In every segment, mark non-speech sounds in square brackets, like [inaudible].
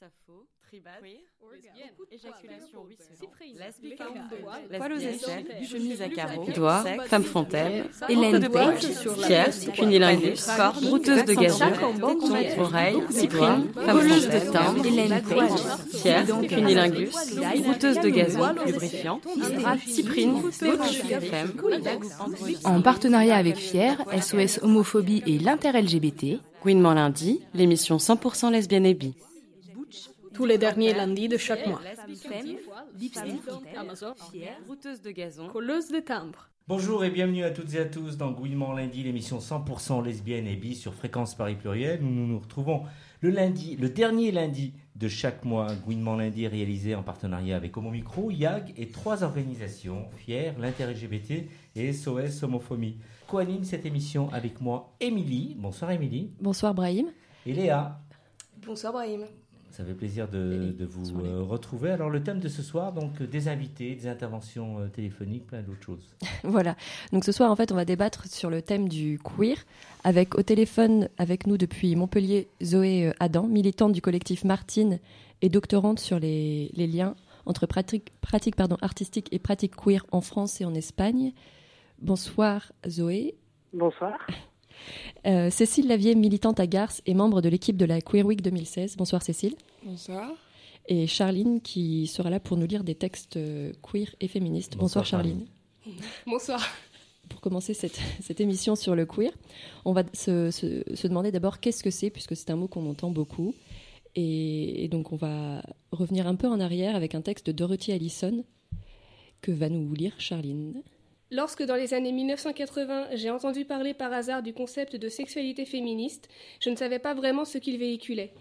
Sappho, Tribade, Lesbienne, éjaculation poil aux échelles, chemise à carreaux, Doigt, sec, femme fontaine, Hélène Page, Pierre, cunilingus, corde, brouteuse de gazon, téton, oreille, cyprine, femme voleuse de timbre, Hélène Page, Pierre, cunilingus, brouteuse de gazon, lubrifiant, cyprine, butch, femme, En partenariat avec Fier, SOS Homophobie et l'Inter-LGBT, Gouinement lundi, l'émission 100% lesbienne et bi. Tous les derniers lundis de chaque mois. Amazon, brouteuse de gazon, Colleuse de timbres. Bonjour et bienvenue à toutes et à tous dans Gouinement lundi, l'émission 100% lesbienne et bi sur Fréquence Paris Pluriel. Nous nous, nous retrouvons le lundi, le dernier lundi de chaque mois. Gouinement lundi est réalisé en partenariat avec Homo Micro, YAG et trois organisations, Fier, l'Inter-LGBT et SOS Homophobie. Co-anime cette émission avec moi, Émilie. Bonsoir Émilie. Bonsoir Brahim. Et Léa. Bonsoir Brahim. Ça fait plaisir de, de vous euh, retrouver. Alors le thème de ce soir, donc euh, des invités, des interventions euh, téléphoniques, plein d'autres choses. [laughs] Voilà. Donc ce soir, en fait, on va débattre sur le thème du queer avec au téléphone avec nous depuis Montpellier Zoé Adam, militante du collectif Martine et doctorante sur les, les liens entre pratique, pratique pardon, artistique et pratique queer en France et en Espagne. Bonsoir Zoé. Bonsoir. Euh, Cécile Lavier, militante à Garces et membre de l'équipe de la Queer Week 2016. Bonsoir Cécile. Bonsoir. Et Charline qui sera là pour nous lire des textes euh, queer et féministes. Bonsoir, Bonsoir, Charline. [laughs] Bonsoir. pour commencer cette, cette émission sur le queer, on va se, se- se demander d'abord qu'est-ce que c'est, puisque c'est un mot qu'on entend beaucoup. Et, et donc on va revenir un peu en arrière avec un texte de Dorothy Allison que va nous lire Charline. Lorsque dans les années 1980, j'ai entendu parler par hasard du concept de sexualité féministe, je ne savais pas vraiment ce qu'il véhiculait.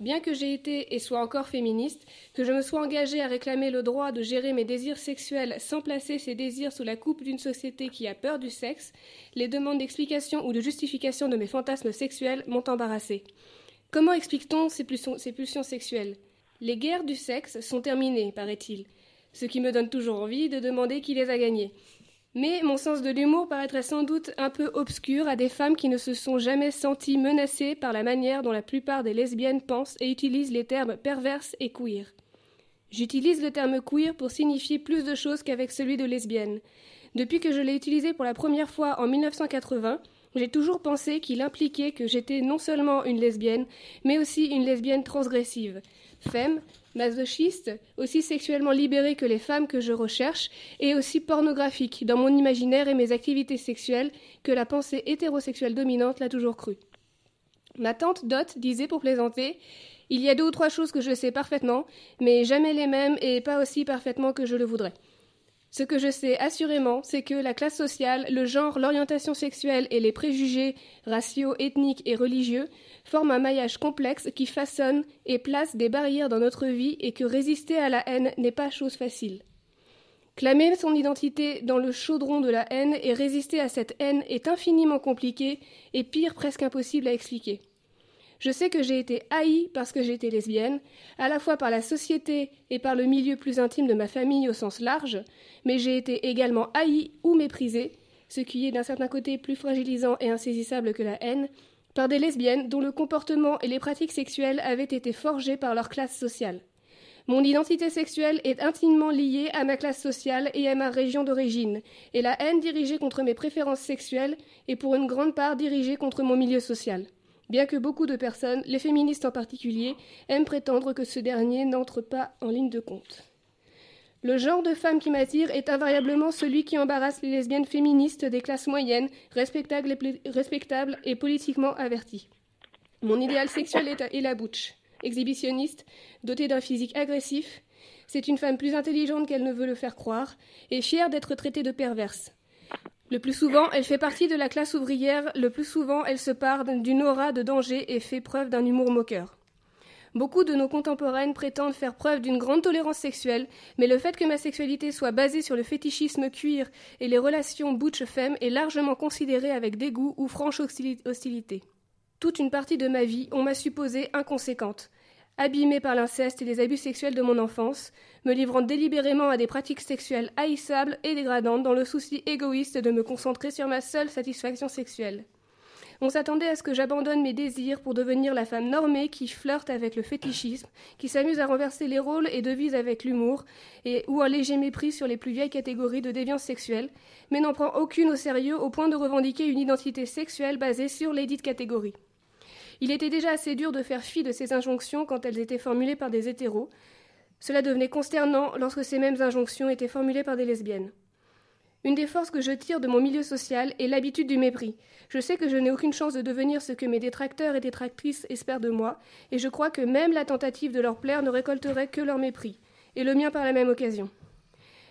Bien que j'ai été et sois encore féministe, que je me sois engagée à réclamer le droit de gérer mes désirs sexuels sans placer ces désirs sous la coupe d'une société qui a peur du sexe, les demandes d'explication ou de justification de mes fantasmes sexuels m'ont embarrassée. Comment explique-t-on ces pulsions, ces pulsions sexuelles? Les guerres du sexe sont terminées, paraît-il, ce qui me donne toujours envie de demander qui les a gagnées. Mais mon sens de l'humour paraîtrait sans doute un peu obscur à des femmes qui ne se sont jamais senties menacées par la manière dont la plupart des lesbiennes pensent et utilisent les termes perverses et queer. J'utilise le terme queer pour signifier plus de choses qu'avec celui de lesbienne. Depuis que je l'ai utilisé pour la première fois en 1980, j'ai toujours pensé qu'il impliquait que j'étais non seulement une lesbienne, mais aussi une lesbienne transgressive. Femme, masochiste, aussi sexuellement libérée que les femmes que je recherche, et aussi pornographique dans mon imaginaire et mes activités sexuelles que la pensée hétérosexuelle dominante l'a toujours cru. Ma tante Dot disait pour plaisanter Il y a deux ou trois choses que je sais parfaitement, mais jamais les mêmes et pas aussi parfaitement que je le voudrais. Ce que je sais assurément, c'est que la classe sociale, le genre, l'orientation sexuelle et les préjugés raciaux, ethniques et religieux forment un maillage complexe qui façonne et place des barrières dans notre vie et que résister à la haine n'est pas chose facile. Clamer son identité dans le chaudron de la haine et résister à cette haine est infiniment compliqué et pire presque impossible à expliquer. Je sais que j'ai été haïe parce que j'étais lesbienne, à la fois par la société et par le milieu plus intime de ma famille au sens large, mais j'ai été également haïe ou méprisée, ce qui est d'un certain côté plus fragilisant et insaisissable que la haine, par des lesbiennes dont le comportement et les pratiques sexuelles avaient été forgés par leur classe sociale. Mon identité sexuelle est intimement liée à ma classe sociale et à ma région d'origine, et la haine dirigée contre mes préférences sexuelles est pour une grande part dirigée contre mon milieu social. Bien que beaucoup de personnes, les féministes en particulier, aiment prétendre que ce dernier n'entre pas en ligne de compte. Le genre de femme qui m'attire est invariablement celui qui embarrasse les lesbiennes féministes des classes moyennes, respectables et, politiquement averties. Mon idéal sexuel est, la butch, exhibitionniste, dotée d'un physique agressif. C'est une femme plus intelligente qu'elle ne veut le faire croire, et fière d'être traitée de perverse. Le plus souvent, elle fait partie de la classe ouvrière, le plus souvent, elle se part d'une aura de danger et fait preuve d'un humour moqueur. Beaucoup de nos contemporaines prétendent faire preuve d'une grande tolérance sexuelle, mais le fait que ma sexualité soit basée sur le fétichisme cuir et les relations butch-femme est largement considéré avec dégoût ou franche hostili- hostilité. Toute une partie de ma vie, on m'a supposée inconséquente, abîmée par l'inceste et les abus sexuels de mon enfance, me livrant délibérément à des pratiques sexuelles haïssables et dégradantes dans le souci égoïste de me concentrer sur ma seule satisfaction sexuelle. On s'attendait à ce que j'abandonne mes désirs pour devenir la femme normée qui flirte avec le fétichisme, qui s'amuse à renverser les rôles et devise avec l'humour, ou un léger mépris sur les plus vieilles catégories de déviance sexuelle, mais n'en prend aucune au sérieux au point de revendiquer une identité sexuelle basée sur les dites catégories. Il était déjà assez dur de faire fi de ces injonctions quand elles étaient formulées par des hétéros. Cela devenait consternant lorsque ces mêmes injonctions étaient formulées par des lesbiennes. Une des forces que je tire de mon milieu social est l'habitude du mépris. Je sais que je n'ai aucune chance de devenir ce que mes détracteurs et détractrices espèrent de moi, et je crois que même la tentative de leur plaire ne récolterait que leur mépris, et le mien par la même occasion.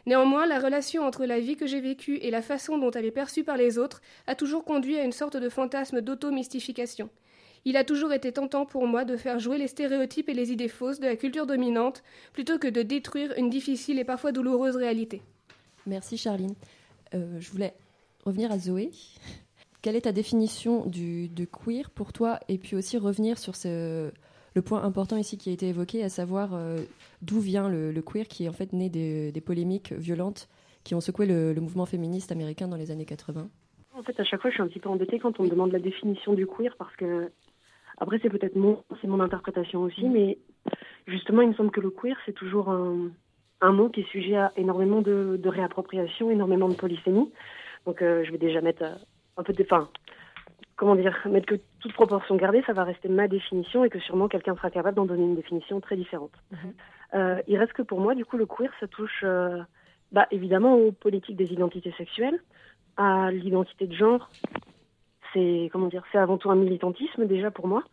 Néanmoins, la relation entre la vie que j'ai vécue et la façon dont elle est perçue par les autres a toujours conduit à une sorte de fantasme d'auto-mystification. Il a toujours été tentant pour moi de faire jouer les stéréotypes et les idées fausses de la culture dominante plutôt que de détruire une difficile et parfois douloureuse réalité. Merci Charline. Euh, je voulais revenir à Zoé. Quelle est ta définition du, de queer pour toi Et puis aussi revenir sur ce, le point important ici qui a été évoqué, à savoir euh, d'où vient le, queer, qui est en fait né des, polémiques violentes qui ont secoué le, mouvement féministe américain dans les années 80. En fait, à chaque fois, je suis un petit peu embêtée quand on me demande la définition du queer parce que, après, c'est peut-être mon, c'est mon interprétation aussi, mm. mais justement, il me semble que le queer, c'est toujours un, un mot qui est sujet à énormément de, réappropriation, énormément de polysémie. Donc euh, je vais déjà mettre euh, un peu de... Enfin, comment dire Mettre que toute proportion gardée, ça va rester ma définition et que sûrement quelqu'un sera capable d'en donner une définition très différente. Mhm. Euh, il reste que pour moi, du coup, le queer, ça touche bah, évidemment aux politiques des identités sexuelles, à l'identité de genre. C'est comment dire C'est avant tout un militantisme déjà pour moi.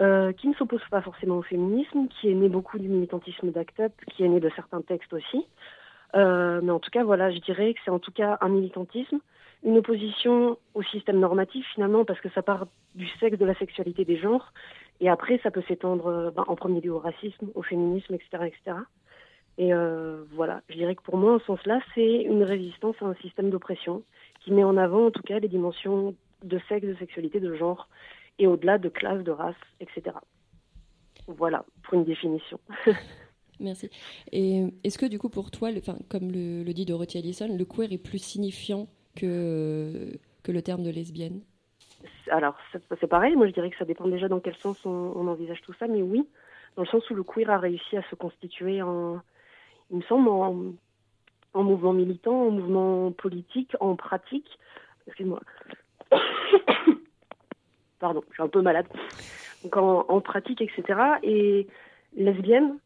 Euh, qui ne s'oppose pas forcément au féminisme, qui est né beaucoup du militantisme d'ACT UP, qui est né de certains textes aussi. Euh, mais en tout cas, voilà, je dirais que c'est en tout cas un militantisme, une opposition au système normatif finalement, parce que ça part du sexe, de la sexualité des genres, et après ça peut s'étendre euh, ben, en premier lieu au racisme, au féminisme, etc. etc. Et voilà, je dirais que pour moi, en ce sens-là, c'est une résistance à un système d'oppression qui met en avant en tout cas les dimensions de sexe, de sexualité, de genre, et au-delà de classe, de race, etc. Voilà, pour une définition. [laughs] Merci. Et est-ce que du coup pour toi, le, comme le, dit Dorothy Allison, le queer est plus signifiant que, que le terme de lesbienne? Alors c'est pareil, moi je dirais que ça dépend déjà dans quel sens on, envisage tout ça, mais oui, dans le sens où le queer a réussi à se constituer en, il me semble, en, en mouvement militant, en mouvement politique, en pratique. Excuse-moi [coughs] pardon, je suis un peu malade, donc en, pratique, etc. Et lesbienne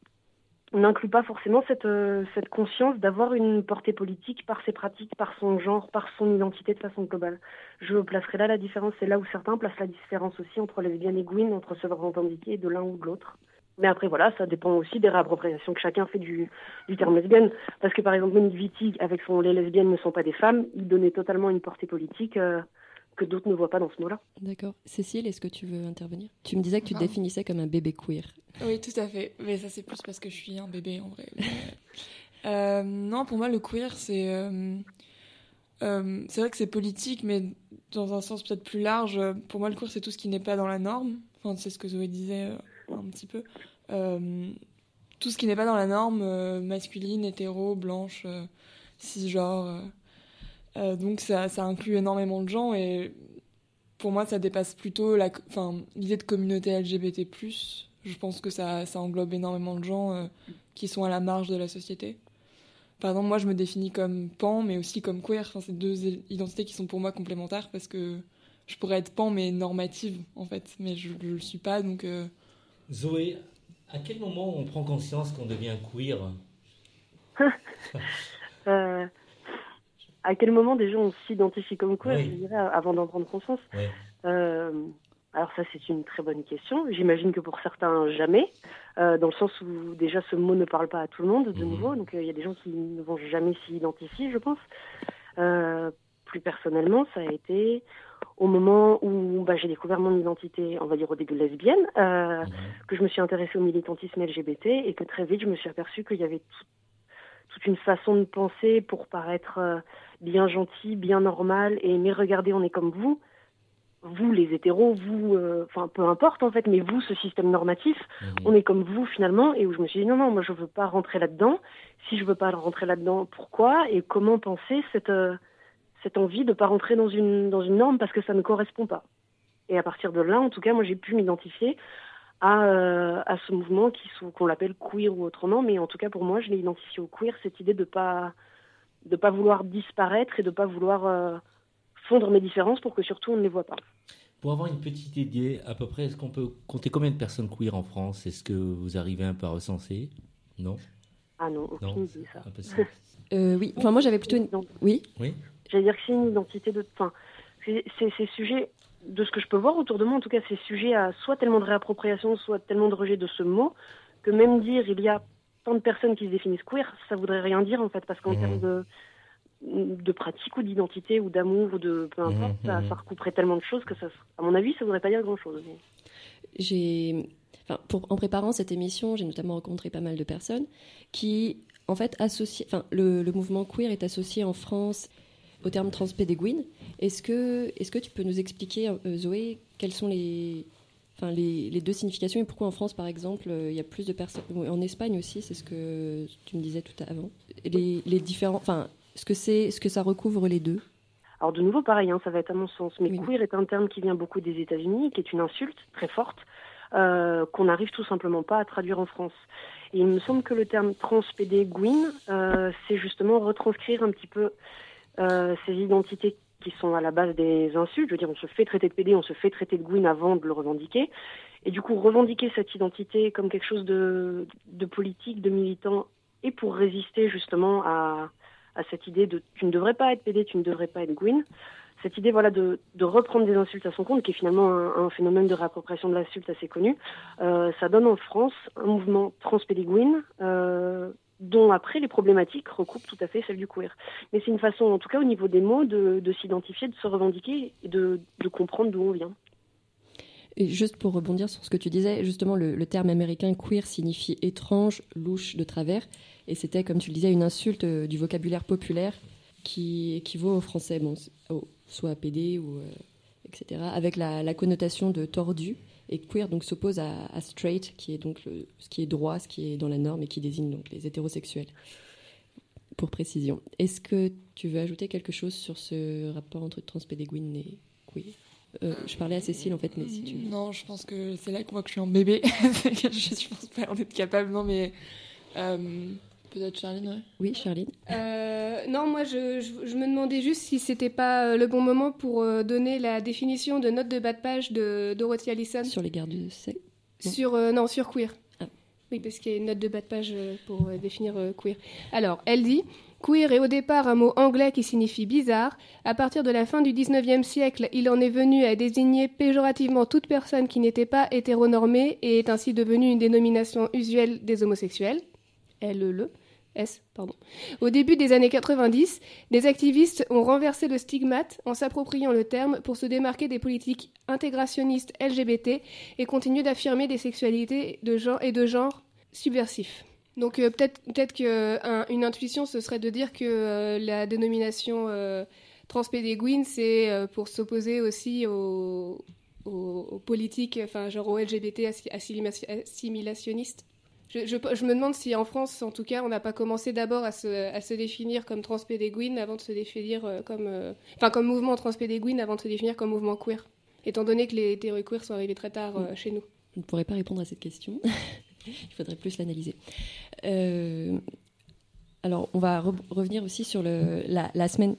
n'inclut pas forcément cette, euh, cette conscience d'avoir une portée politique par ses pratiques, par son genre, par son identité de façon globale. Je placerai là la différence, c'est là où certains placent la différence aussi entre lesbienne et Gwyn, entre se revendiquer de l'un ou de l'autre. Mais après, voilà, ça dépend aussi des réappropriations que chacun fait du, du terme lesbienne. Parce que, par exemple, Monique Wittig, avec son Les lesbiennes ne sont pas des femmes, il donnait totalement une portée politique euh, que d'autres ne voient pas dans ce mot-là. D'accord. Cécile, est-ce que tu veux intervenir? Tu me disais que tu te définissais comme un bébé queer. Oui, tout à fait. Mais ça, c'est plus parce que je suis un bébé en vrai. Euh, non, pour moi, le queer, c'est. Euh, euh, c'est vrai que c'est politique, mais dans un sens peut-être plus large. Pour moi, le queer, c'est tout ce qui n'est pas dans la norme. Enfin, c'est ce que Zoé disait un petit peu. tout ce qui n'est pas dans la norme masculine, hétéro, blanche, cisgenre euh, donc ça, ça, inclut énormément de gens et pour moi ça dépasse plutôt l'idée de communauté LGBT+. Je pense que ça, ça englobe énormément de gens euh, qui sont à la marge de la société. Par exemple, moi je me définis comme pan mais aussi comme queer. Enfin, c'est deux identités qui sont pour moi complémentaires parce que je pourrais être pan mais normative en fait, mais je ne le suis pas donc. Euh, Zoé, à quel moment on prend conscience qu'on devient queer? [laughs] [laughs] à quel moment déjà on s'identifie comme quoi, je dirais, avant d'en prendre conscience euh, Alors ça, c'est une très bonne question. J'imagine que pour certains, jamais, euh, dans le sens où déjà ce mot ne parle pas à tout le monde, de mhm. nouveau. Donc euh, il y a des gens qui ne vont jamais s'y identifier, je pense. plus personnellement, ça a été au moment où bah, j'ai découvert mon identité, on va dire au début lesbienne, mhm. que je me suis intéressée au militantisme LGBT et que très vite je me suis aperçue qu'il y avait toute une façon de penser pour paraître euh, bien gentil, bien normal, et mais regardez, on est comme vous, vous les hétéros, vous, euh, enfin peu importe en fait, mais vous, ce système normatif, mhm. on est comme vous finalement, et où je me suis dit non, non, moi je veux pas rentrer là-dedans. Si je veux pas rentrer là-dedans, pourquoi et comment penser cette, euh, cette envie de pas rentrer dans une, dans une norme parce que ça ne correspond pas? Et à partir de là, en tout cas, moi j'ai pu m'identifier à, euh, à ce mouvement qui qu'on l'appelle queer ou autrement, mais en tout cas pour moi, je l'ai identifié au queer, cette idée de pas de pas vouloir disparaître et de pas vouloir euh, fondre mes différences pour que surtout on ne les voit pas. Pour avoir une petite idée, à peu près, est-ce qu'on peut compter combien de personnes queer en France? Est-ce que vous arrivez un peu à recenser? Non? Ah non, aucune idée ça. [laughs] euh, oui, enfin moi j'avais plutôt une... Oui. Oui. J'allais dire que c'est une identité de... Enfin, c'est ces sujets, de ce que je peux voir autour de moi, en tout cas, c'est sujet à soit tellement de réappropriation, soit tellement de rejet de ce mot, que même dire il y a tant de personnes qui se définissent queer, ça voudrait rien dire en fait, parce qu'en mmh. termes de, de pratique ou d'identité ou d'amour ou de peu importe, mmh, ça, mmh. ça, recouperait tellement de choses que ça, à mon avis, ça voudrait pas dire grand chose. J'ai, enfin, pour, en préparant cette émission, j'ai notamment rencontré pas mal de personnes qui, en fait, associent, enfin, le, le mouvement queer est associé en France au terme transpédéguine. Est-ce que, est que tu peux nous expliquer, euh, Zoé, quelles sont les, enfin, les, les, deux significations et pourquoi en France, par exemple, euh, il y a plus de personnes. En Espagne aussi, c'est ce que tu me disais tout avant. Les, les différents. Enfin, ce que, c'est, ce que ça recouvre les deux alors de nouveau, pareil, hein, ça va être à mon sens. Mais queer est un terme qui vient beaucoup des États-Unis, qui est une insulte très forte, euh, qu'on n'arrive tout simplement pas à traduire en France. Et il me semble que le terme transpédéguine, euh, c'est justement retranscrire un petit peu ces identités qui sont à la base des insultes. Je veux dire, on se fait traiter de PD, on se fait traiter de Gwyn avant de le revendiquer. Et du coup, revendiquer cette identité comme quelque chose de, politique, de militant, et pour résister justement à, cette idée de tu ne devrais pas être PD, tu ne devrais pas être Gwyn. Cette idée voilà, de, reprendre des insultes à son compte, qui est finalement un, phénomène de réappropriation de l'insulte assez connu, euh, ça donne en France un mouvement transpédéguine euh, dont après les problématiques recoupent tout à fait celles du queer. Mais c'est une façon, en tout cas au niveau des mots, de, de s'identifier, de se revendiquer et de, comprendre d'où on vient. Juste pour rebondir sur ce que tu disais, justement, le, terme américain queer signifie étrange, louche, de travers. Et c'était, comme tu le disais, une insulte euh, du vocabulaire populaire qui équivaut au français, bon, soit à PD ou euh, etc., avec la, connotation de tordu. Et queer donc s'oppose à, straight, qui est donc ce qui est droit, ce qui est dans la norme et qui désigne donc les hétérosexuels. Pour précision, est-ce que tu veux ajouter quelque chose sur ce rapport entre transpédéguine et queer? Euh, je parlais à Cécile en fait, mais si tu. Non, je pense que c'est là qu'on voit que je suis un bébé. je, [laughs] je pense pas en être capable, non, mais. Euh, Peut-être Charline, ouais. Oui, Charline. Euh, non, moi, je, je, je, me demandais juste si c'était pas le bon moment pour euh, donner la définition de note de bas de page de Dorothy Allison. Sur les gardes de sexe Sur, euh, non, sur queer. Ah. Oui, parce qu'il y a une note de bas de page pour définir queer. Alors, elle dit Queer est au départ un mot anglais qui signifie bizarre. À partir de la fin du 19e siècle, il en est venu à désigner péjorativement toute personne qui n'était pas hétéronormée et est ainsi devenu une dénomination usuelle des homosexuels. LE. Au début des années 90, des activistes ont renversé le stigmate en s'appropriant le terme pour se démarquer des politiques intégrationnistes LGBT et continuer d'affirmer des sexualités de genre et de genre subversifs. Donc euh, peut-être peut-être qu'une intuition ce serait de dire que euh, la dénomination euh, transpédéguine c'est euh, pour s'opposer aussi aux, aux, politiques, enfin genre aux LGBT assimilationnistes. Je, je, je, me demande si en France, en tout cas, on n'a pas commencé d'abord à se, à se, définir comme transpédéguine avant de se définir euh, comme, euh, enfin, comme mouvement transpédéguine avant de se définir comme mouvement queer. Étant donné que les théories queer sont arrivées très tard euh, chez nous. Je ne pourrais pas répondre à cette question. [laughs] Il faudrait plus l'analyser. Euh, alors, on va re revenir aussi sur le, la, la, semaine.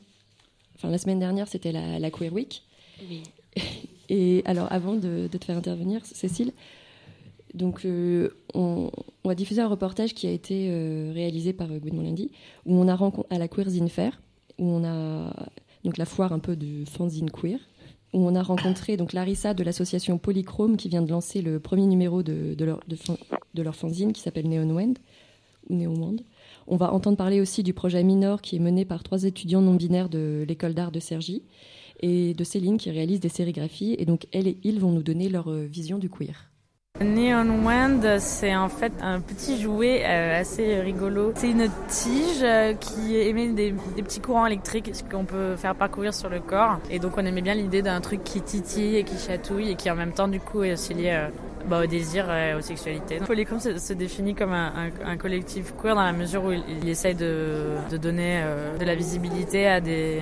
Enfin, la semaine dernière, c'était la, la, Queer Week. Oui. Et alors, avant de, de te faire intervenir, Cécile, donc, euh, on, on, va diffuser un reportage qui a été euh, réalisé par euh, Gwynement Lundi, où on a rencontré à la Queer Zine Fair, où on a donc la foire un peu de fanzine queer, où on a rencontré donc Larissa de l'association Polychrome qui vient de lancer le premier numéro de, leur, de, de fanzine qui s'appelle Neon Wand, ou Neon Wand. On va entendre parler aussi du projet Minor qui est mené par trois étudiants non binaires de l'école d'art de Cergy et de Céline qui réalise des sérigraphies. Et donc, elle et ils vont nous donner leur vision du queer. Neon Wind, c'est en fait un petit jouet euh, assez rigolo. C'est une tige euh, qui émet des, des, petits courants électriques qu'on peut faire parcourir sur le corps. Et donc on aimait bien l'idée d'un truc qui titille et qui chatouille et qui en même temps du coup est aussi lié euh, bah, au désir et aux sexualités. Polycom se, définit comme un, un, un, collectif queer dans la mesure où il, il essaye de, de donner euh, de la visibilité à des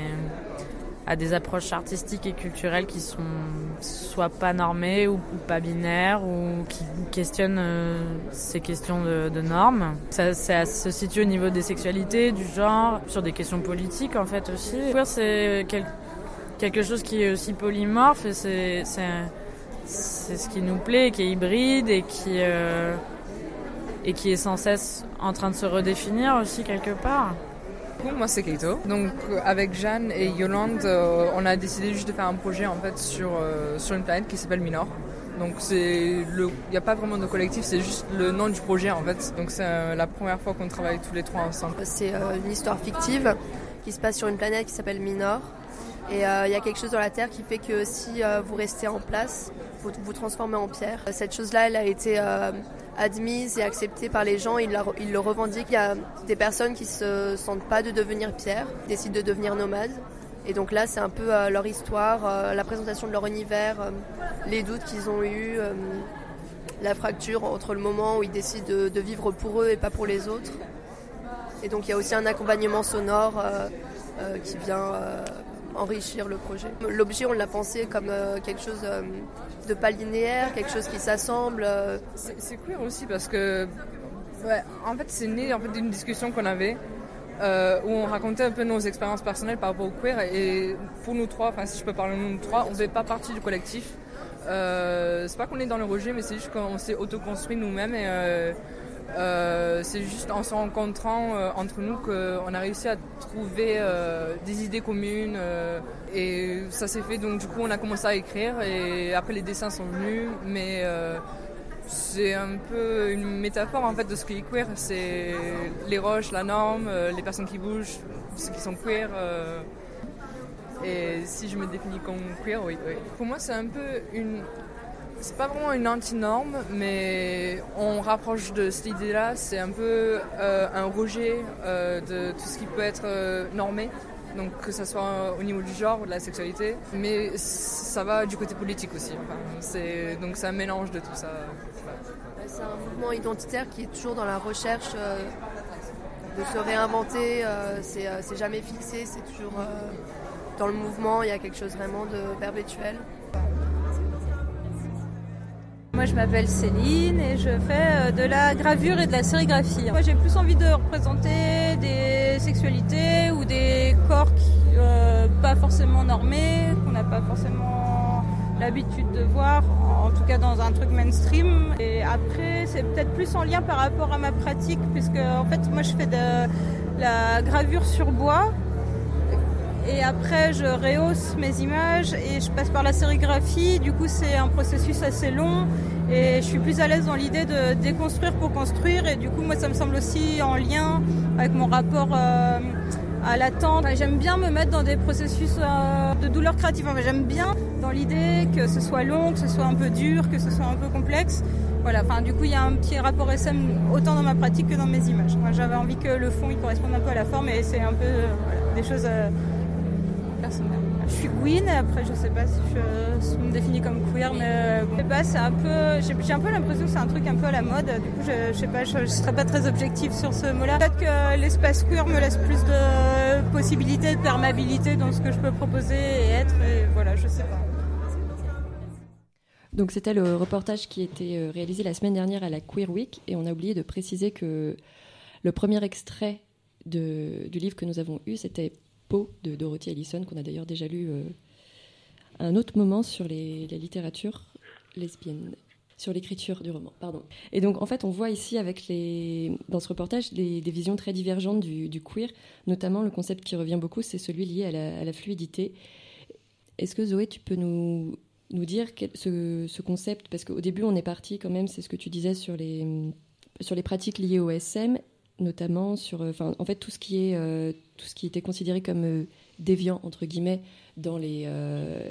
à des approches artistiques et culturelles qui sont soit pas normées ou, pas binaires ou qui questionnent euh, ces questions de, normes. Ça, se situe au niveau des sexualités, du genre, sur des questions politiques en fait aussi. C'est quelque chose qui est aussi polymorphe c'est ce qui nous plaît, qui est hybride euh, et qui est sans cesse en train de se redéfinir aussi quelque part. Moi c'est Keito. Donc avec Jeanne et Yolande, euh, on a décidé juste de faire un projet en fait sur euh, sur une planète qui s'appelle Minor. Donc il n'y a pas vraiment de collectif, c'est juste le nom du projet en fait. Donc c'est la première fois qu'on travaille tous les trois ensemble. C'est une histoire fictive qui se passe sur une planète qui s'appelle Minor. Et il y a quelque chose dans la Terre qui fait que si vous restez en place, vous vous transformez en pierre. Cette chose-là, elle a été euh, admise et acceptée par les gens. Ils, le revendiquent. Il y a des personnes qui se sentent pas de devenir pierre, décident de devenir nomades. Et donc là, c'est un peu euh, leur histoire, euh, la présentation de leur univers, les doutes qu'ils ont eus, la fracture entre le moment où ils décident de, de, vivre pour eux et pas pour les autres. Et donc il y a aussi un accompagnement sonore qui vient enrichir le projet. L'objet, on l'a pensé comme euh, quelque chose euh, de pas linéaire, quelque chose qui s'assemble. Euh. C'est queer aussi parce que, ouais, en fait, c'est né en fait, d'une discussion qu'on avait. où on racontait un peu nos expériences personnelles par rapport au queer et pour nous trois, enfin si je peux parler de nous trois, on ne fait pas partie du collectif. c'est pas qu'on est dans le rejet, mais c'est juste qu'on s'est autoconstruit nous-mêmes et euh, c'est juste en se rencontrant euh, entre nous qu'on a réussi à trouver euh, des idées communes et ça s'est fait donc du coup on a commencé à écrire et après les dessins sont venus mais c'est un peu une métaphore en fait de ce qui est queer c'est les roches, la norme, les personnes qui bougent, ceux qui sont queer et si je me définis comme queer oui. oui. Pour moi c'est un peu une c'est pas vraiment une anti-norme, mais on rapproche de cette idée-là. C'est un peu euh, un rejet euh, de tout ce qui peut être euh, normé, donc que ce soit au niveau du genre ou de la sexualité. Mais ça va du côté politique aussi. c'est, donc c'est un mélange de tout ça. C'est un mouvement identitaire qui est toujours dans la recherche de se réinventer. c'est, c'est jamais fixé, c'est toujours dans le mouvement. Il y a quelque chose vraiment de perpétuel. Moi je m'appelle Céline et je fais euh, de la gravure et de la sérigraphie. Moi j'ai plus envie de représenter des sexualités ou des corps qui, euh, pas forcément normés, qu'on n'a pas forcément l'habitude de voir, en tout cas dans un truc mainstream. Et après c'est peut-être plus en lien par rapport à ma pratique puisque en fait moi je fais de la gravure sur bois et après je rehausse mes images et je passe par la sérigraphie. Du coup, c'est un processus assez long et je suis plus à l'aise dans l'idée de déconstruire pour construire. Et du coup, moi, ça me semble aussi en lien avec mon rapport euh, à l'attente. J'aime bien me mettre dans des processus euh, de douleur créative. J'aime bien dans l'idée que ce soit long, que ce soit un peu dur, que ce soit un peu complexe. Voilà, enfin, du coup, il y a un petit rapport SM autant dans ma pratique que dans mes images. J'avais envie que le fond il corresponde un peu à la forme et c'est un peu euh, des choses je suis queen, après je sais pas si je, me définis comme queer, mais je sais pas, c'est un peu, j'ai un peu l'impression que c'est un truc un peu à la mode. Du coup, je, sais pas, je, serais pas très objective sur ce mot-là. Peut-être que l'espace queer me laisse plus de possibilités, de perméabilité dans ce que je peux proposer et être, et voilà, je sais pas. Donc c'était le reportage qui était euh, réalisé la semaine dernière à la Queer Week et on a oublié de préciser que le premier extrait du livre que nous avons eu, c'était de Dorothy Allison, qu'on a d'ailleurs déjà lu euh, à un autre moment sur la littérature lesbienne sur l'écriture du roman. Pardon. Et donc, en fait, on voit ici, avec les, dans ce reportage, des visions très divergentes du, queer, notamment le concept qui revient beaucoup, c'est celui lié à la, fluidité. Est-ce que Zoé, tu peux nous, nous dire ce, ce, concept? Parce qu'au début, on est parti quand même, c'est ce que tu disais sur les, sur les pratiques liées au SM, notamment sur, enfin, en fait, tout ce qui est euh, tout ce qui était considéré comme euh, déviant entre guillemets dans les, euh,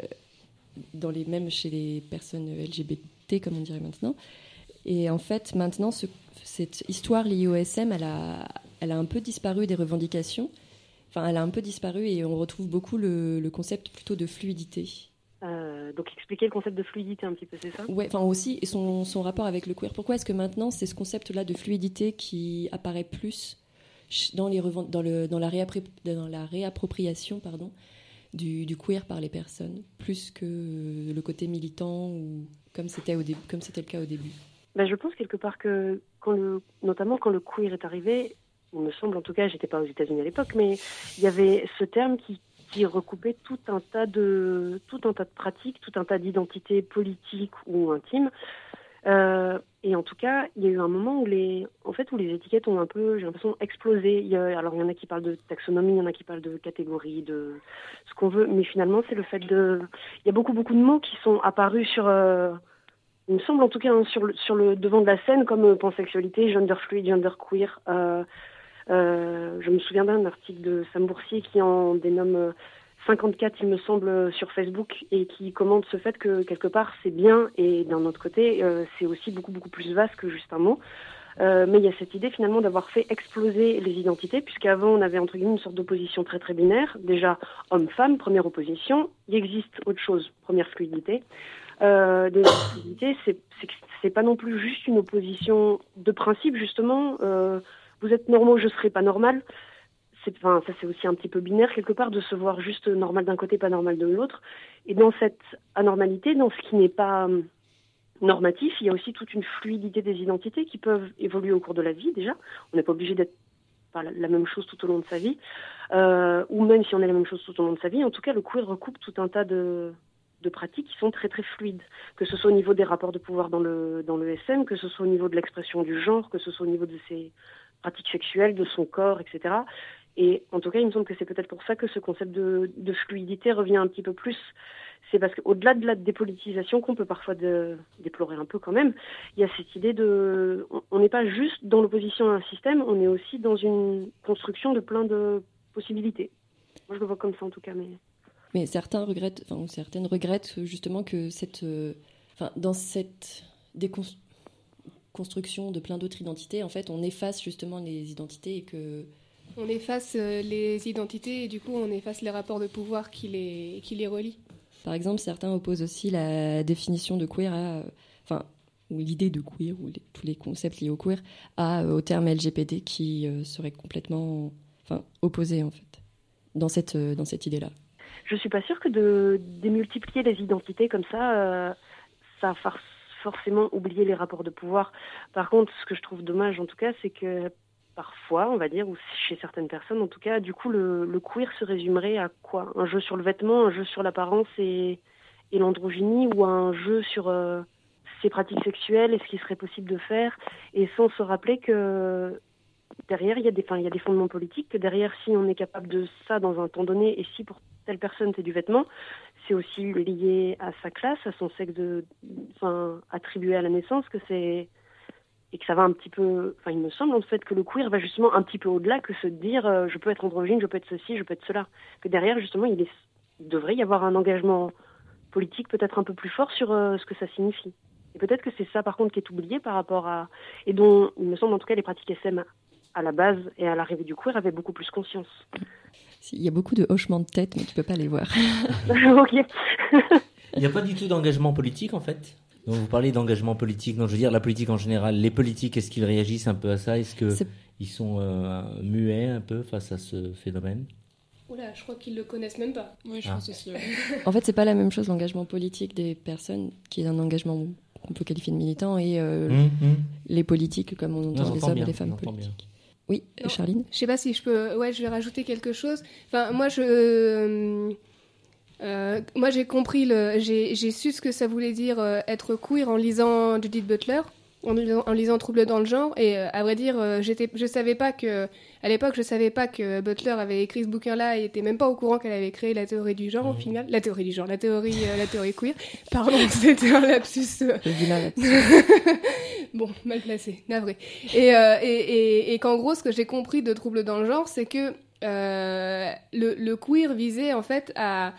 dans les même chez les personnes LGBT comme on dirait maintenant. Et en fait, maintenant, cette histoire liée au SM, elle a, elle a un peu disparu des revendications. Enfin, elle a un peu disparu et on retrouve beaucoup le concept plutôt de fluidité. Donc expliquer le concept de fluidité un petit peu, c'est ça? Ouais, enfin aussi et son, son rapport avec le queer. Pourquoi est-ce que maintenant c'est ce concept-là de fluidité qui apparaît plus dans, les dans, le, dans, la, dans la réappropriation pardon, du, du, queer par les personnes, plus que le côté militant ou comme c'était au début, comme c'était le cas au début? Ben, je pense quelque part que quand le, notamment quand le queer est arrivé, il me semble en tout cas, j'étais pas aux États-Unis à l'époque, mais il y avait ce terme qui, qui recoupait tout un tas de tout un tas de pratiques, tout un tas d'identités politiques ou intimes. Euh, et en tout cas, il y a eu un moment où les, en fait, où les étiquettes ont un peu, j'ai l'impression, explosé. Il y a, alors, il y en a qui parlent de taxonomie, il y en a qui parlent de catégorie, de ce qu'on veut, mais finalement, c'est le fait de, il y a beaucoup, beaucoup de mots qui sont apparus sur, euh, il me semble en tout cas, hein, sur, le, sur le devant de la scène, comme euh, pansexualité, gender fluid, gender queer. Euh, euh, je me souviens d'un article de Sam Boursier qui en dénomme 54, il me semble, sur Facebook et qui commente ce fait que quelque part c'est bien et d'un autre côté euh, c'est aussi beaucoup beaucoup plus vaste que juste un mot. Euh, mais il y a cette idée finalement d'avoir fait exploser les identités, puisqu'avant on avait entre guillemets une sorte d'opposition très très binaire. Déjà homme-femme, première opposition. Il existe autre chose, première fluidité. Euh, des fluidités, c'est pas non plus juste une opposition de principe justement. Euh, vous êtes normaux, je serai pas normal. Enfin ça c'est aussi un petit peu binaire quelque part de se voir juste normal d'un côté pas normal de l'autre. Et dans cette anormalité dans ce qui n'est pas euh, normatif il y a aussi toute une fluidité des identités qui peuvent évoluer au cours de la vie déjà. On n'est pas obligé d'être la, même chose tout au long de sa vie. Euh, ou même si on est la même chose tout au long de sa vie en tout cas le queer recoupe tout un tas de de pratiques qui sont très très fluides, que ce soit au niveau des rapports de pouvoir dans le dans le SM, que ce soit au niveau de l'expression du genre, que ce soit au niveau de ses pratiques sexuelles, de son corps, etc. Et en tout cas, il me semble que c'est peut-être pour ça que ce concept de, fluidité revient un petit peu plus. C'est parce qu'au-delà de la dépolitisation qu'on peut parfois déplorer un peu quand même, il y a cette idée de... On n'est pas juste dans l'opposition à un système, on est aussi dans une construction de plein de possibilités. Moi, je le vois comme ça en tout cas. Mais, mais certains regrettent, enfin, certaines regrettent justement que cette... Euh, enfin, dans cette déconstruction de plein d'autres identités, en fait, on efface justement les identités et que on efface euh, les identités et du coup on efface les rapports de pouvoir qui les, qui les relient. Par exemple, certains opposent aussi la définition de queer à, enfin, ou l'idée de queer, ou tous les concepts liés au queer, à, euh, au terme LGBT qui euh, serait complètement enfin, opposé en fait, dans cette, dans cette idée-là. Je suis pas sûre que de démultiplier les identités comme ça, ça fasse forcément oublier les rapports de pouvoir. Par contre, ce que je trouve dommage en tout cas, c'est que parfois, on va dire, ou chez certaines personnes en tout cas, du coup, le, queer se résumerait à quoi? Un jeu sur le vêtement, un jeu sur l'apparence et, l'androgynie, ou un jeu sur euh, ses pratiques sexuelles et ce qui serait possible de faire, et sans se rappeler que derrière, il y, des, il y a des fondements politiques, que derrière, si on est capable de ça dans un temps donné, et si pour telle personne c'est du vêtement, c'est aussi lié à sa classe, à son sexe de, enfin, attribué à la naissance, que c'est et que ça va un petit peu, enfin il me semble en fait que le queer va justement un petit peu au-delà que se dire euh, je peux être androgyne, je peux être ceci, je peux être cela. Que derrière justement il, est, devrait y avoir un engagement politique peut-être un peu plus fort sur euh, ce que ça signifie. Et peut-être que c'est ça par contre qui est oublié par rapport à et dont il me semble en tout cas les pratiques SM à la base et à l'arrivée du queer avaient beaucoup plus conscience. Il y a beaucoup de hochements de tête, mais tu peux pas les voir. [laughs] ok. [laughs] il n'y a pas du tout d'engagement politique en fait? Donc vous parlez d'engagement politique. Donc je veux dire la politique en général. Les politiques, est-ce qu'ils réagissent un peu à ça? Est-ce qu'ils sont euh, muets un peu face à ce phénomène? Oula, je crois qu'ils le connaissent même pas. Oui, je ah. pense aussi. en fait, c'est pas la même chose l'engagement politique des personnes, qui est un engagement qu'on peut qualifier de militant, et euh, hum, hum. les politiques, comme on entend les hommes et les femmes politiques. Oui, Charline? Je sais pas si je peux. Ouais, je vais rajouter quelque chose. Enfin, moi, je. Euh, moi, j'ai compris, le, j'ai, su ce que ça voulait dire euh, être queer en lisant Judith Butler, en, en lisant Trouble dans le genre. Et euh, à vrai dire, j'étais, je savais pas que, à l'époque, je savais pas que Butler avait écrit ce bouquin-là et était même pas au courant qu'elle avait créé la théorie du genre au mmh. final. La théorie du genre, la théorie, la théorie queer. [laughs] Pardon, [laughs] c'était un lapsus. [laughs] bon, mal placé, navré. Et, et, et, et qu'en gros, ce que j'ai compris de Trouble dans le genre, c'est que le, le queer visait en fait à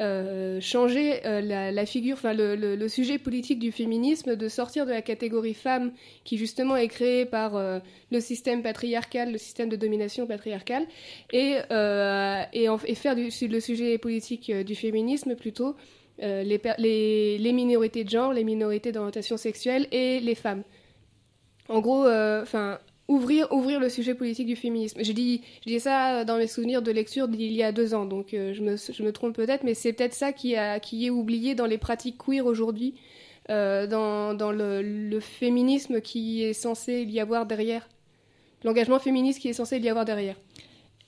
euh, changer euh, la, figure, enfin le, sujet politique du féminisme, de sortir de la catégorie femme qui justement est créée par euh, le système patriarcal, le système de domination patriarcale, et, et, faire du, le sujet politique du féminisme plutôt les, les, minorités de genre, les minorités d'orientation sexuelle et les femmes. En gros, enfin ouvrir, ouvrir le sujet politique du féminisme. Je dis, je dis ça dans mes souvenirs de lecture d'il y a deux ans, donc euh, je, me, trompe peut-être, mais c'est peut-être ça qui, est oublié dans les pratiques queer aujourd'hui, euh, dans, le, féminisme qui est censé y avoir derrière, l'engagement féministe qui est censé y avoir derrière.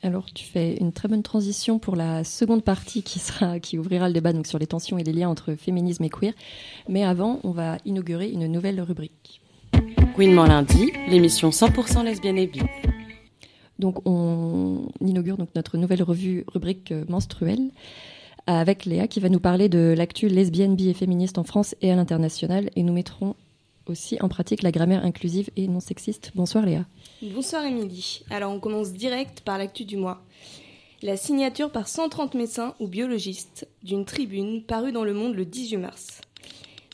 Alors, tu fais une très bonne transition pour la seconde partie qui, sera, qui ouvrira le débat donc, sur les tensions et les liens entre féminisme et queer. Mais avant, on va inaugurer une nouvelle rubrique. Gouinement lundi, l'émission 100% lesbienne et bi. Donc on inaugure donc notre nouvelle revue rubrique menstruelle avec Léa qui va nous parler de l'actu lesbienne, bi et féministe en France et à l'international et nous mettrons aussi en pratique la grammaire inclusive et non sexiste. Bonsoir Léa. Bonsoir Émilie. Alors on commence direct par l'actu du mois. La signature par 130 médecins ou biologistes d'une tribune parue dans Le Monde le 18 mars.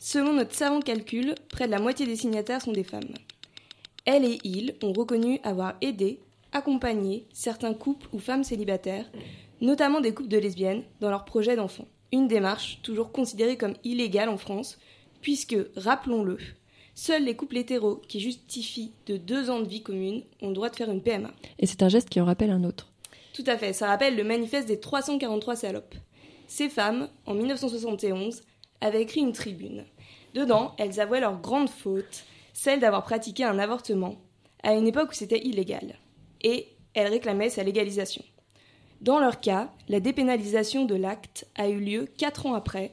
Selon notre savant calcul, près de la moitié des signataires sont des femmes. Elle et il ont reconnu avoir aidé, accompagné certains couples ou femmes célibataires, notamment des couples de lesbiennes, dans leur projet d'enfant. Une démarche toujours considérée comme illégale en France, puisque, rappelons-le, seuls les couples hétéros qui justifient de deux ans de vie commune ont le droit de faire une PMA. Et c'est un geste qui en rappelle un autre. Tout à fait, ça rappelle le manifeste des 343 salopes. Ces femmes, en 1971, avaient écrit une tribune. Dedans, elles avouaient leur grande faute, celle d'avoir pratiqué un avortement, à une époque où c'était illégal. Et elles réclamaient sa légalisation. Dans leur cas, la dépénalisation de l'acte a eu lieu quatre ans après,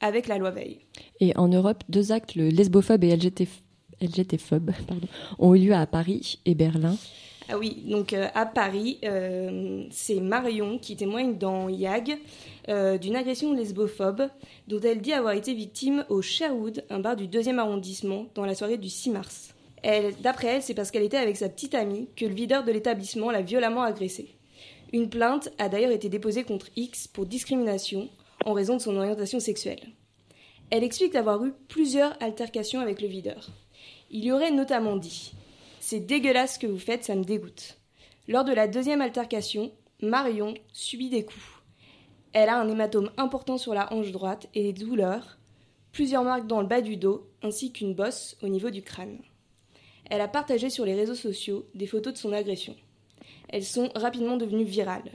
avec la loi Veil. Et en Europe, deux actes, le lesbophobe et LGT, LGTphobe, ont eu lieu à Paris et Berlin. Ah oui, donc euh, à Paris, euh, c'est Marion qui témoigne dans YAG euh, d'une agression lesbophobe dont elle dit avoir été victime au Sherwood, un bar du 2e arrondissement, dans la soirée du 6 mars. D'après elle, c'est parce qu'elle était avec sa petite amie que le videur de l'établissement l'a violemment agressée. Une plainte a d'ailleurs été déposée contre X pour discrimination en raison de son orientation sexuelle. Elle explique avoir eu plusieurs altercations avec le videur. Il y aurait notamment dit c'est dégueulasse ce que vous faites, ça me dégoûte. Lors de la deuxième altercation, Marion subit des coups. Elle a un hématome important sur la hanche droite et des douleurs, plusieurs marques dans le bas du dos, ainsi qu'une bosse au niveau du crâne. Elle a partagé sur les réseaux sociaux des photos de son agression. Elles sont rapidement devenues virales.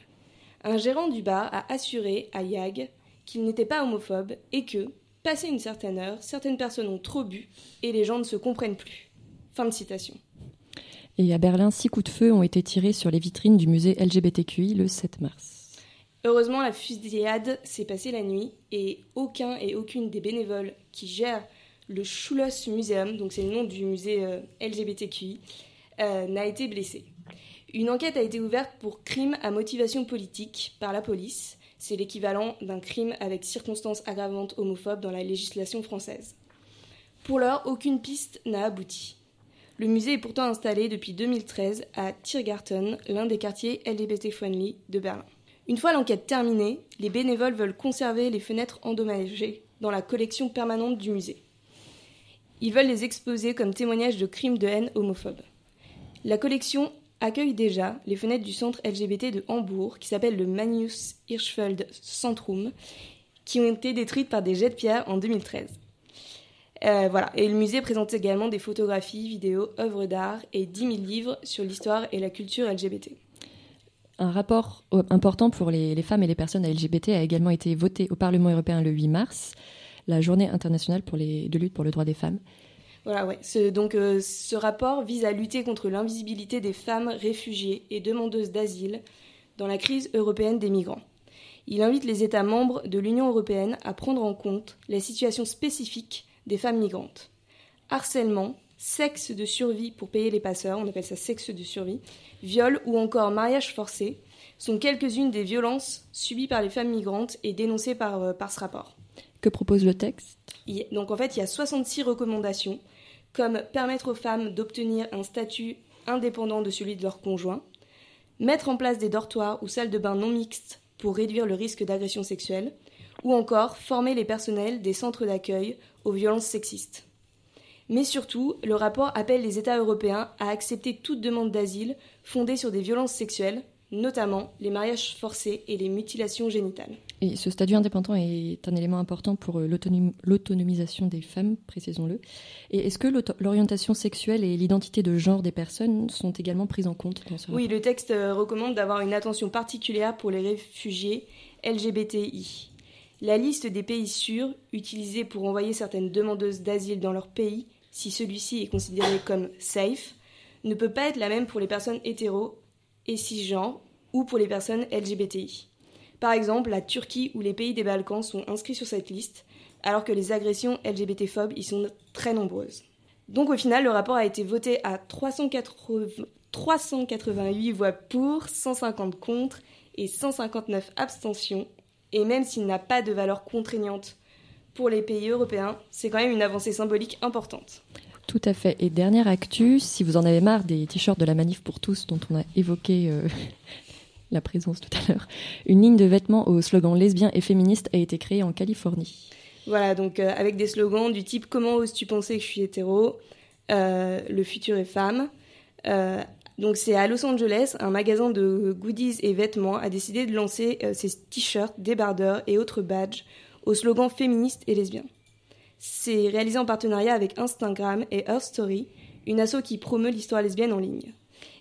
Un gérant du bar a assuré à Yag qu'il n'était pas homophobe et que, passé une certaine heure, certaines personnes ont trop bu et les gens ne se comprennent plus. Fin de citation. Et à Berlin, six coups de feu ont été tirés sur les vitrines du musée LGBTQI le 7 mars. Heureusement, la fusillade s'est passée la nuit et aucun et aucune des bénévoles qui gèrent le Schullos Museum, donc c'est le nom du musée euh, LGBTQI, euh, n'a été blessé. Une enquête a été ouverte pour crime à motivation politique par la police. C'est l'équivalent d'un crime avec circonstances aggravantes homophobes dans la législation française. Pour l'heure, aucune piste n'a abouti. Le musée est pourtant installé depuis 2013 à Tiergarten, l'un des quartiers LGBT-friendly de Berlin. Une fois l'enquête terminée, les bénévoles veulent conserver les fenêtres endommagées dans la collection permanente du musée. Ils veulent les exposer comme témoignages de crimes de haine homophobe. La collection accueille déjà les fenêtres du centre LGBT de Hambourg, qui s'appelle le Magnus Hirschfeld Centrum, qui ont été détruites par des jets de pierre en 2013. Euh, voilà. Et le musée présente également des photographies, vidéos, œuvres d'art et 10 000 livres sur l'histoire et la culture LGBT. Un rapport important pour les, femmes et les personnes LGBT a également été voté au Parlement européen le 8 mars, la journée internationale pour les, de lutte pour le droit des femmes. Voilà, ouais. Ce, donc, euh, ce rapport vise à lutter contre l'invisibilité des femmes réfugiées et demandeuses d'asile dans la crise européenne des migrants. Il invite les États membres de l'Union européenne à prendre en compte la situation spécifique des femmes migrantes. Harcèlement, sexe de survie pour payer les passeurs, on appelle ça sexe de survie, viol ou encore mariage forcé sont quelques-unes des violences subies par les femmes migrantes et dénoncées par, euh, par ce rapport. Que propose le texte? Donc en fait, il y a 66 recommandations, comme permettre aux femmes d'obtenir un statut indépendant de celui de leur conjoint, mettre en place des dortoirs ou salles de bain non mixtes pour réduire le risque d'agression sexuelle, ou encore former les personnels des centres d'accueil aux violences sexistes. Mais surtout, le rapport appelle les États européens à accepter toute demande d'asile fondée sur des violences sexuelles, notamment les mariages forcés et les mutilations génitales. Et ce statut indépendant est un élément important pour euh, l'autonomisation des femmes, précisons-le. Et est-ce que l'orientation sexuelle et l'identité de genre des personnes sont également prises en compte dans ce Oui, le texte euh, recommande d'avoir une attention particulière pour les réfugiés LGBTI. La liste des pays sûrs utilisés pour envoyer certaines demandeuses d'asile dans leur pays, si celui-ci est considéré comme safe, ne peut pas être la même pour les personnes hétéros et cisgenres ou pour les personnes LGBTI. Par exemple, la Turquie ou les pays des Balkans sont inscrits sur cette liste, alors que les agressions LGBT-phobes y sont très nombreuses. Donc au final, le rapport a été voté à 388 voix pour, 150 contre et 159 abstentions. Et même s'il n'a pas de valeur contraignante pour les pays européens, c'est quand même une avancée symbolique importante. Tout à fait. Et dernière actu, si vous en avez marre des t-shirts de la manif pour tous dont on a évoqué euh, [laughs] la présence tout à l'heure, une ligne de vêtements au slogan lesbien et féministe a été créée en Californie. Voilà, donc euh, avec des slogans du type Comment oses-tu penser que je suis hétéro? Euh, Le futur est femme. Donc c'est à Los Angeles, un magasin de goodies et vêtements a décidé de lancer ses t-shirts, débardeurs et autres badges au slogan féministe et lesbien. C'est réalisé en partenariat avec Instagram et Earth Story, une asso qui promeut l'histoire lesbienne en ligne.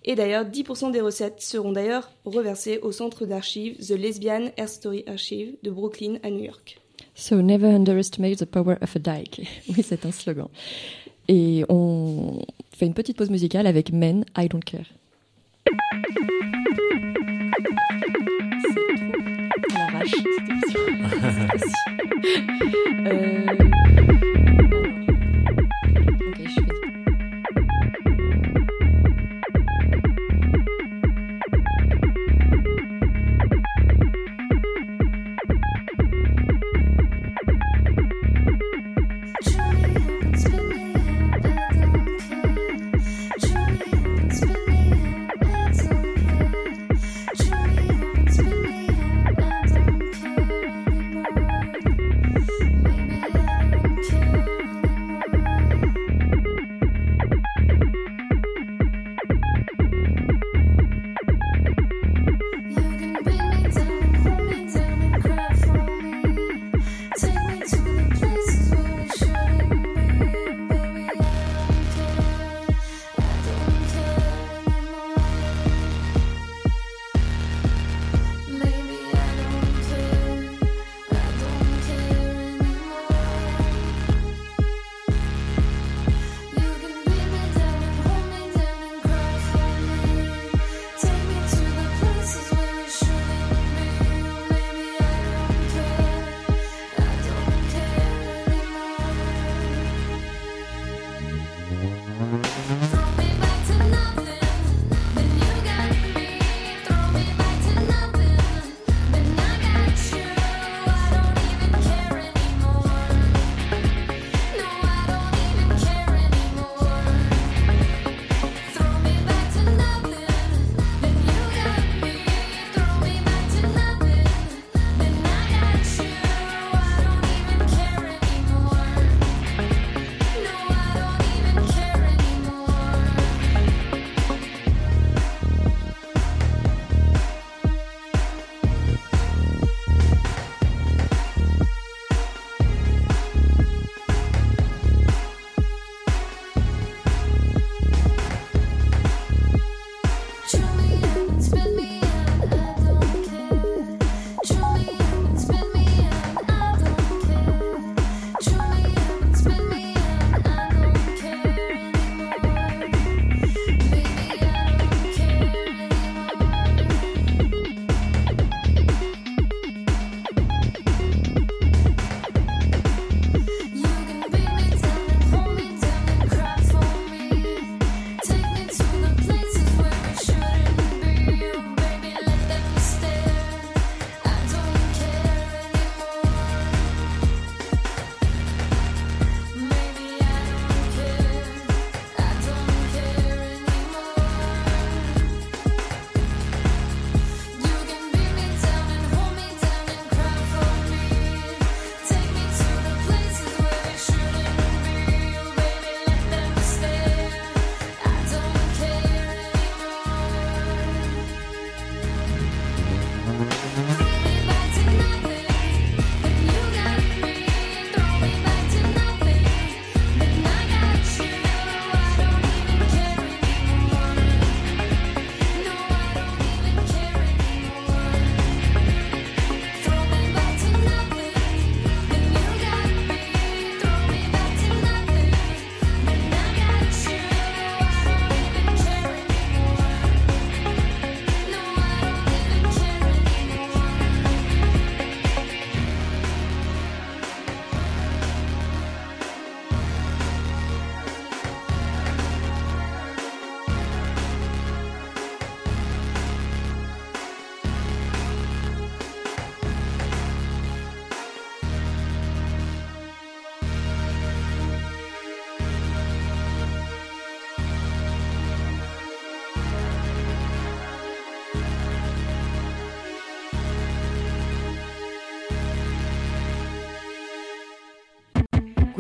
Et d'ailleurs, 10% des recettes seront d'ailleurs reversées au centre d'archives The Lesbian Earth Story Archive de Brooklyn à New York. So never underestimate the power of a dyke. [laughs] Oui, c'est un slogan. Et on une petite pause musicale avec Men, I Don't Care. [laughs] euh...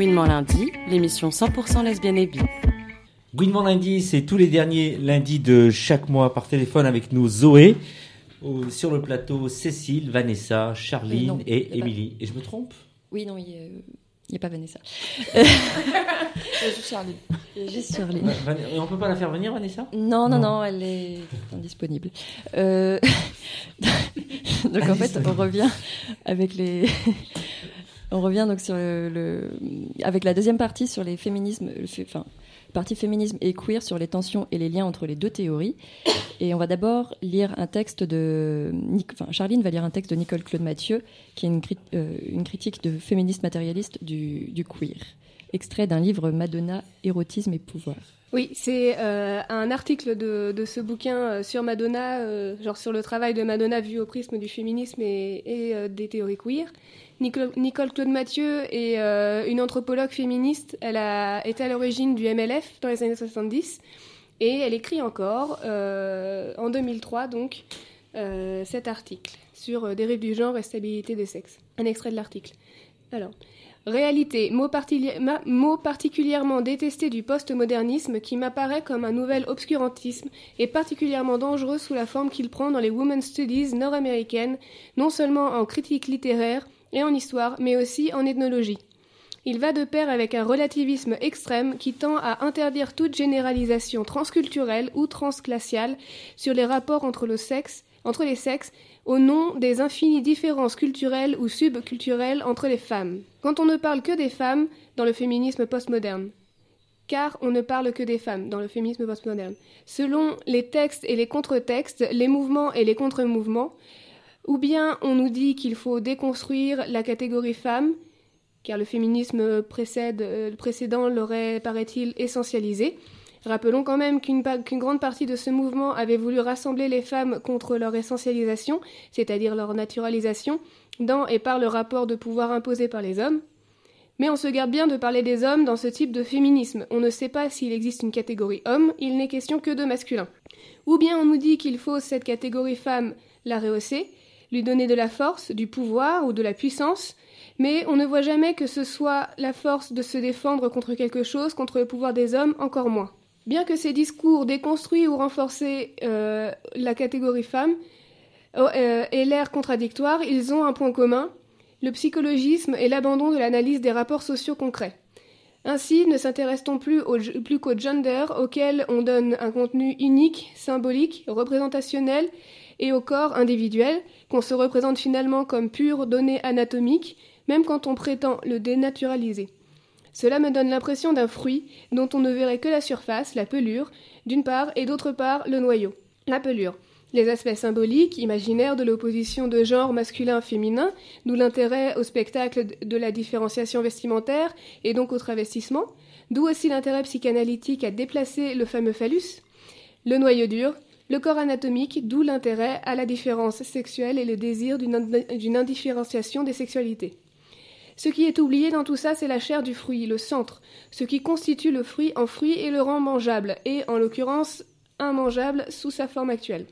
Gouinement lundi, l'émission 100% lesbienne et bi. Gouinement lundi, c'est tous les derniers lundis de chaque mois par téléphone avec nous Zoé. Au- sur le plateau, Cécile, Vanessa, Charline Non, et Émilie. Et je me trompe? Oui, non, il n'y a, pas Vanessa. Il y a juste Charline. Il y a juste Charline. Et on peut pas la faire venir, Vanessa? Non, non, non, elle est indisponible. Euh, [laughs] donc en fait, on revient avec les. On revient donc avec la deuxième partie sur les féminismes, enfin, partie féminisme et queer sur les tensions et les liens entre les deux théories. Et on va d'abord lire un texte de, enfin, Charline va lire un texte de Nicole Claude Mathieu, qui est euh, une critique de féministe matérialiste du, du queer, extrait d'un livre Madonna, érotisme et pouvoir. Oui, c'est euh, un article de, de ce bouquin euh, sur Madonna, genre sur le travail de Madonna vu au prisme du féminisme et, des théories queer. Nicole, Claude Mathieu est euh, une anthropologue féministe. Elle a été à l'origine du MLF dans les années 70 et elle écrit encore euh, en 2003 donc euh, cet article sur dérive du genre et stabilité des sexes. Un extrait de l'article. Alors. Réalité, mot, mot particulièrement détesté du postmodernisme qui m'apparaît comme un nouvel obscurantisme et particulièrement dangereux sous la forme qu'il prend dans les Women's Studies nord-américaines, non seulement en critique littéraire et en histoire, mais aussi en ethnologie. Il va de pair avec un relativisme extrême qui tend à interdire toute généralisation transculturelle ou transglaciale sur les rapports entre, entre les sexes au nom des infinies différences culturelles ou subculturelles entre les femmes. Quand on ne parle que des femmes dans le féminisme postmoderne. Car on ne parle que des femmes dans le féminisme postmoderne. Selon les textes et les contre-textes, les mouvements et les contre-mouvements, ou bien on nous dit qu'il faut déconstruire la catégorie femme, car le féminisme euh, précédent l'aurait, paraît-il, essentialisé. Rappelons quand même qu'une grande partie de ce mouvement avait voulu rassembler les femmes contre leur essentialisation, c'est-à-dire leur naturalisation, dans et par le rapport de pouvoir imposé par les hommes. Mais on se garde bien de parler des hommes dans ce type de féminisme. On ne sait pas s'il existe une catégorie homme, il n'est question que de masculin. Ou bien on nous dit qu'il faut cette catégorie femme la rehausser, lui donner de la force, du pouvoir ou de la puissance, mais on ne voit jamais que ce soit la force de se défendre contre quelque chose, contre le pouvoir des hommes, encore moins. Bien que ces discours déconstruisent ou renforcés euh, la catégorie femme euh, euh, aient l'air contradictoires, ils ont un point commun, le psychologisme et l'abandon de l'analyse des rapports sociaux concrets. Ainsi, ne s'intéresse-t-on plus qu'au gender auquel on donne un contenu unique, symbolique, représentationnel et au corps individuel, qu'on se représente finalement comme pure donnée anatomique, même quand on prétend le dénaturaliser. Cela me donne l'impression d'un fruit dont on ne verrait que la surface, la pelure, d'une part, et d'autre part, le noyau, la pelure. Les aspects symboliques, imaginaires de l'opposition de genre masculin-féminin, d'où l'intérêt au spectacle de la différenciation vestimentaire et donc au travestissement, d'où aussi l'intérêt psychanalytique à déplacer le fameux phallus. Le noyau dur, le corps anatomique, d'où l'intérêt à la différence sexuelle et le désir d'une indifférenciation des sexualités. Ce qui est oublié dans tout ça, c'est la chair du fruit, le centre, ce qui constitue le fruit en fruit et le rend mangeable, et en l'occurrence immangeable sous sa forme actuelle.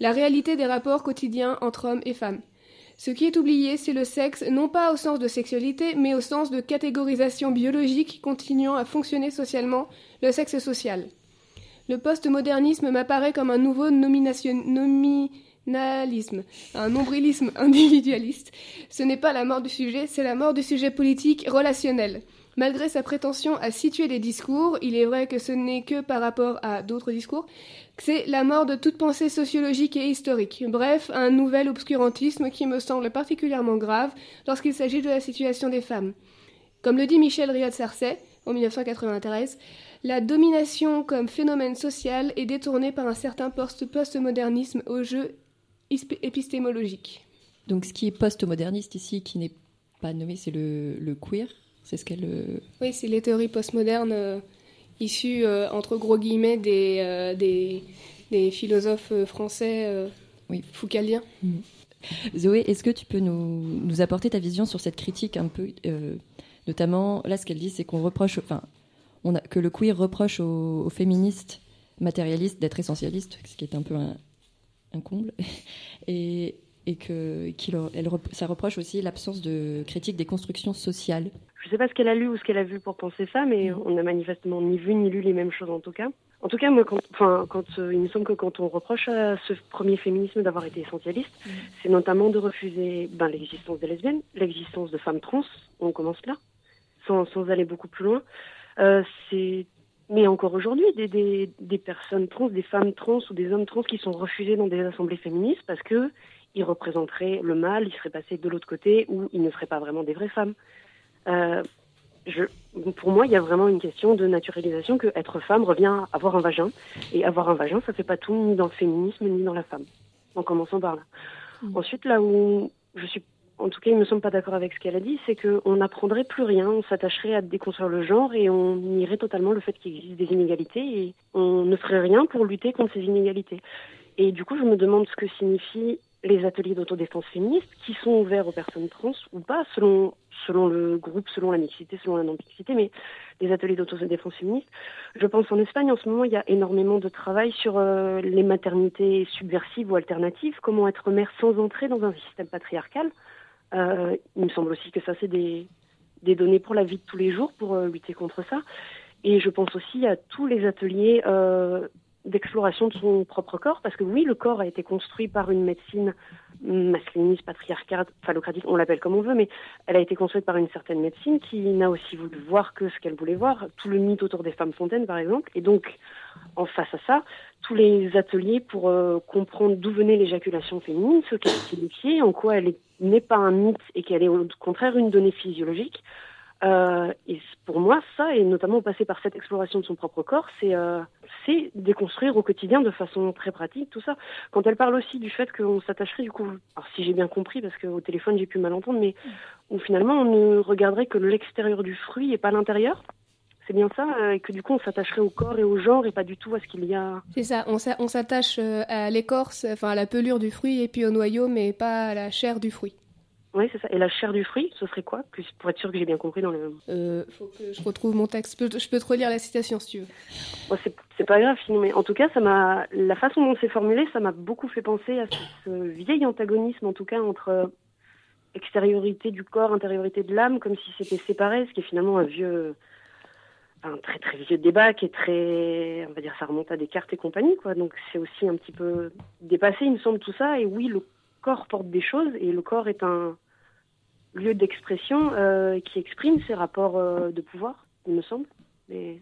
La réalité des rapports quotidiens entre hommes et femmes. Ce qui est oublié, c'est le sexe, non pas au sens de sexualité, mais au sens de catégorisation biologique continuant à fonctionner socialement, le sexe social. Le postmodernisme m'apparaît comme un nouveau nominalisme, un nombrilisme [laughs] individualiste. Ce n'est pas la mort du sujet, c'est la mort du sujet politique relationnel. Malgré sa prétention à situer les discours, il est vrai que ce n'est que par rapport à d'autres discours, c'est la mort de toute pensée sociologique et historique. Bref, un nouvel obscurantisme qui me semble particulièrement grave lorsqu'il s'agit de la situation des femmes. Comme le dit Michel Riyad-Sarcey en 1993, la domination comme phénomène social est détournée par un certain post-postmodernisme au jeu épistémologique. Donc ce qui est post-moderniste ici, qui n'est pas nommé, c'est le, le queer c'est ce qu'elle. Euh... Oui, c'est les théories postmodernes euh, issues, euh, entre gros guillemets, des, euh, des, des, philosophes français oui. foucaliens. Mmh. Zoé, est-ce que tu peux nous, nous, apporter ta vision sur cette critique un peu. notamment, là, ce qu'elle dit, c'est qu'on reproche. Enfin, on a, que le queer reproche aux, aux féministes matérialistes d'être essentialistes, ce qui est un peu un, un comble. [laughs] Et et que elle, ça reproche aussi l'absence de critique des constructions sociales. Je ne sais pas ce qu'elle a lu ou ce qu'elle a vu pour penser ça, mais Mhm. on n'a manifestement ni vu ni lu les mêmes choses en tout cas. En tout cas, moi, quand, enfin, quand euh, il me semble que quand on reproche à ce premier féminisme d'avoir été essentialiste, c'est notamment de refuser ben, l'existence des lesbiennes, l'existence de femmes trans. On commence là, sans, sans aller beaucoup plus loin. Euh, c'est mais encore aujourd'hui, des, des, des personnes trans, des femmes trans ou des hommes trans qui sont refusés dans des assemblées féministes parce que ils représenteraient le mal, ils seraient passés de l'autre côté ou ils ne seraient pas vraiment des vraies femmes. Euh, je, pour moi, il y a vraiment une question de naturalisation que être femme revient à avoir un vagin. Et avoir un vagin, ça fait pas tout ni dans le féminisme ni dans la femme. En commençant par là. Ensuite, là où je suis, en tout cas, il me semble pas d'accord avec ce qu'elle a dit, c'est qu'on n'apprendrait plus rien, on s'attacherait à déconstruire le genre et on nierait totalement le fait qu'il existe des inégalités et on ne ferait rien pour lutter contre ces inégalités. Et du coup, je me demande ce que signifient les ateliers d'autodéfense féministe qui sont ouverts aux personnes trans ou pas, selon, selon le groupe, selon la mixité, selon la non-mixité, mais les ateliers d'autodéfense féministe. Je pense en Espagne, en ce moment, il y a énormément de travail sur euh, les maternités subversives ou alternatives, comment être mère sans entrer dans un système patriarcal. Euh, il me semble aussi que ça, c'est des, données pour la vie de tous les jours, pour euh, lutter contre ça. Et je pense aussi à tous les ateliers euh, d'exploration de son propre corps, parce que oui, le corps a été construit par une médecine masculiniste, patriarcale, phallocratique, on l'appelle comme on veut, mais elle a été construite par une certaine médecine qui n'a aussi voulu voir que ce qu'elle voulait voir, tout le mythe autour des femmes fontaines, par exemple. Et donc, en face à ça, tous les ateliers pour euh, comprendre d'où venait l'éjaculation féminine, ce qu'elle signifiait, en quoi elle est- n'est pas un mythe et qu'elle est au contraire une donnée physiologique. Euh, et pour moi, ça, et notamment passer par cette exploration de son propre corps, c'est euh, c'est déconstruire au quotidien de façon très pratique tout ça. Quand elle parle aussi du fait qu'on s'attacherait, du coup, alors si j'ai bien compris, parce qu'au téléphone j'ai pu mal entendre, mais où finalement on ne regarderait que l'extérieur du fruit et pas l'intérieur. C'est bien ça, euh, et que du coup on s'attacherait au corps et au genre et pas du tout à ce qu'il y a. C'est ça, on s'a- on s'attache à l'écorce, enfin à la pelure du fruit et puis au noyau, mais pas à la chair du fruit. Oui, c'est ça. Et la chair du fruit, ce serait quoi Plus- Pour être sûr que j'ai bien compris dans le. Euh, faut que je retrouve mon texte. Je peux, je peux te relire la citation si tu veux. Bon, c'est pas grave, sinon, mais en tout cas, ça m'a la façon dont c'est formulé, ça m'a beaucoup fait penser à ce, ce vieil antagonisme, en tout cas entre euh, extériorité du corps, intériorité de l'âme, comme si c'était séparé, ce qui est finalement un vieux, un très très vieux débat qui est très, on va dire, ça remonte à Descartes et compagnie, quoi. Donc c'est aussi un petit peu dépassé, il me semble, tout ça. Et oui, le corps porte des choses, et le corps est un lieu d'expression euh, qui exprime ses rapports euh, de pouvoir, il me semble. Mais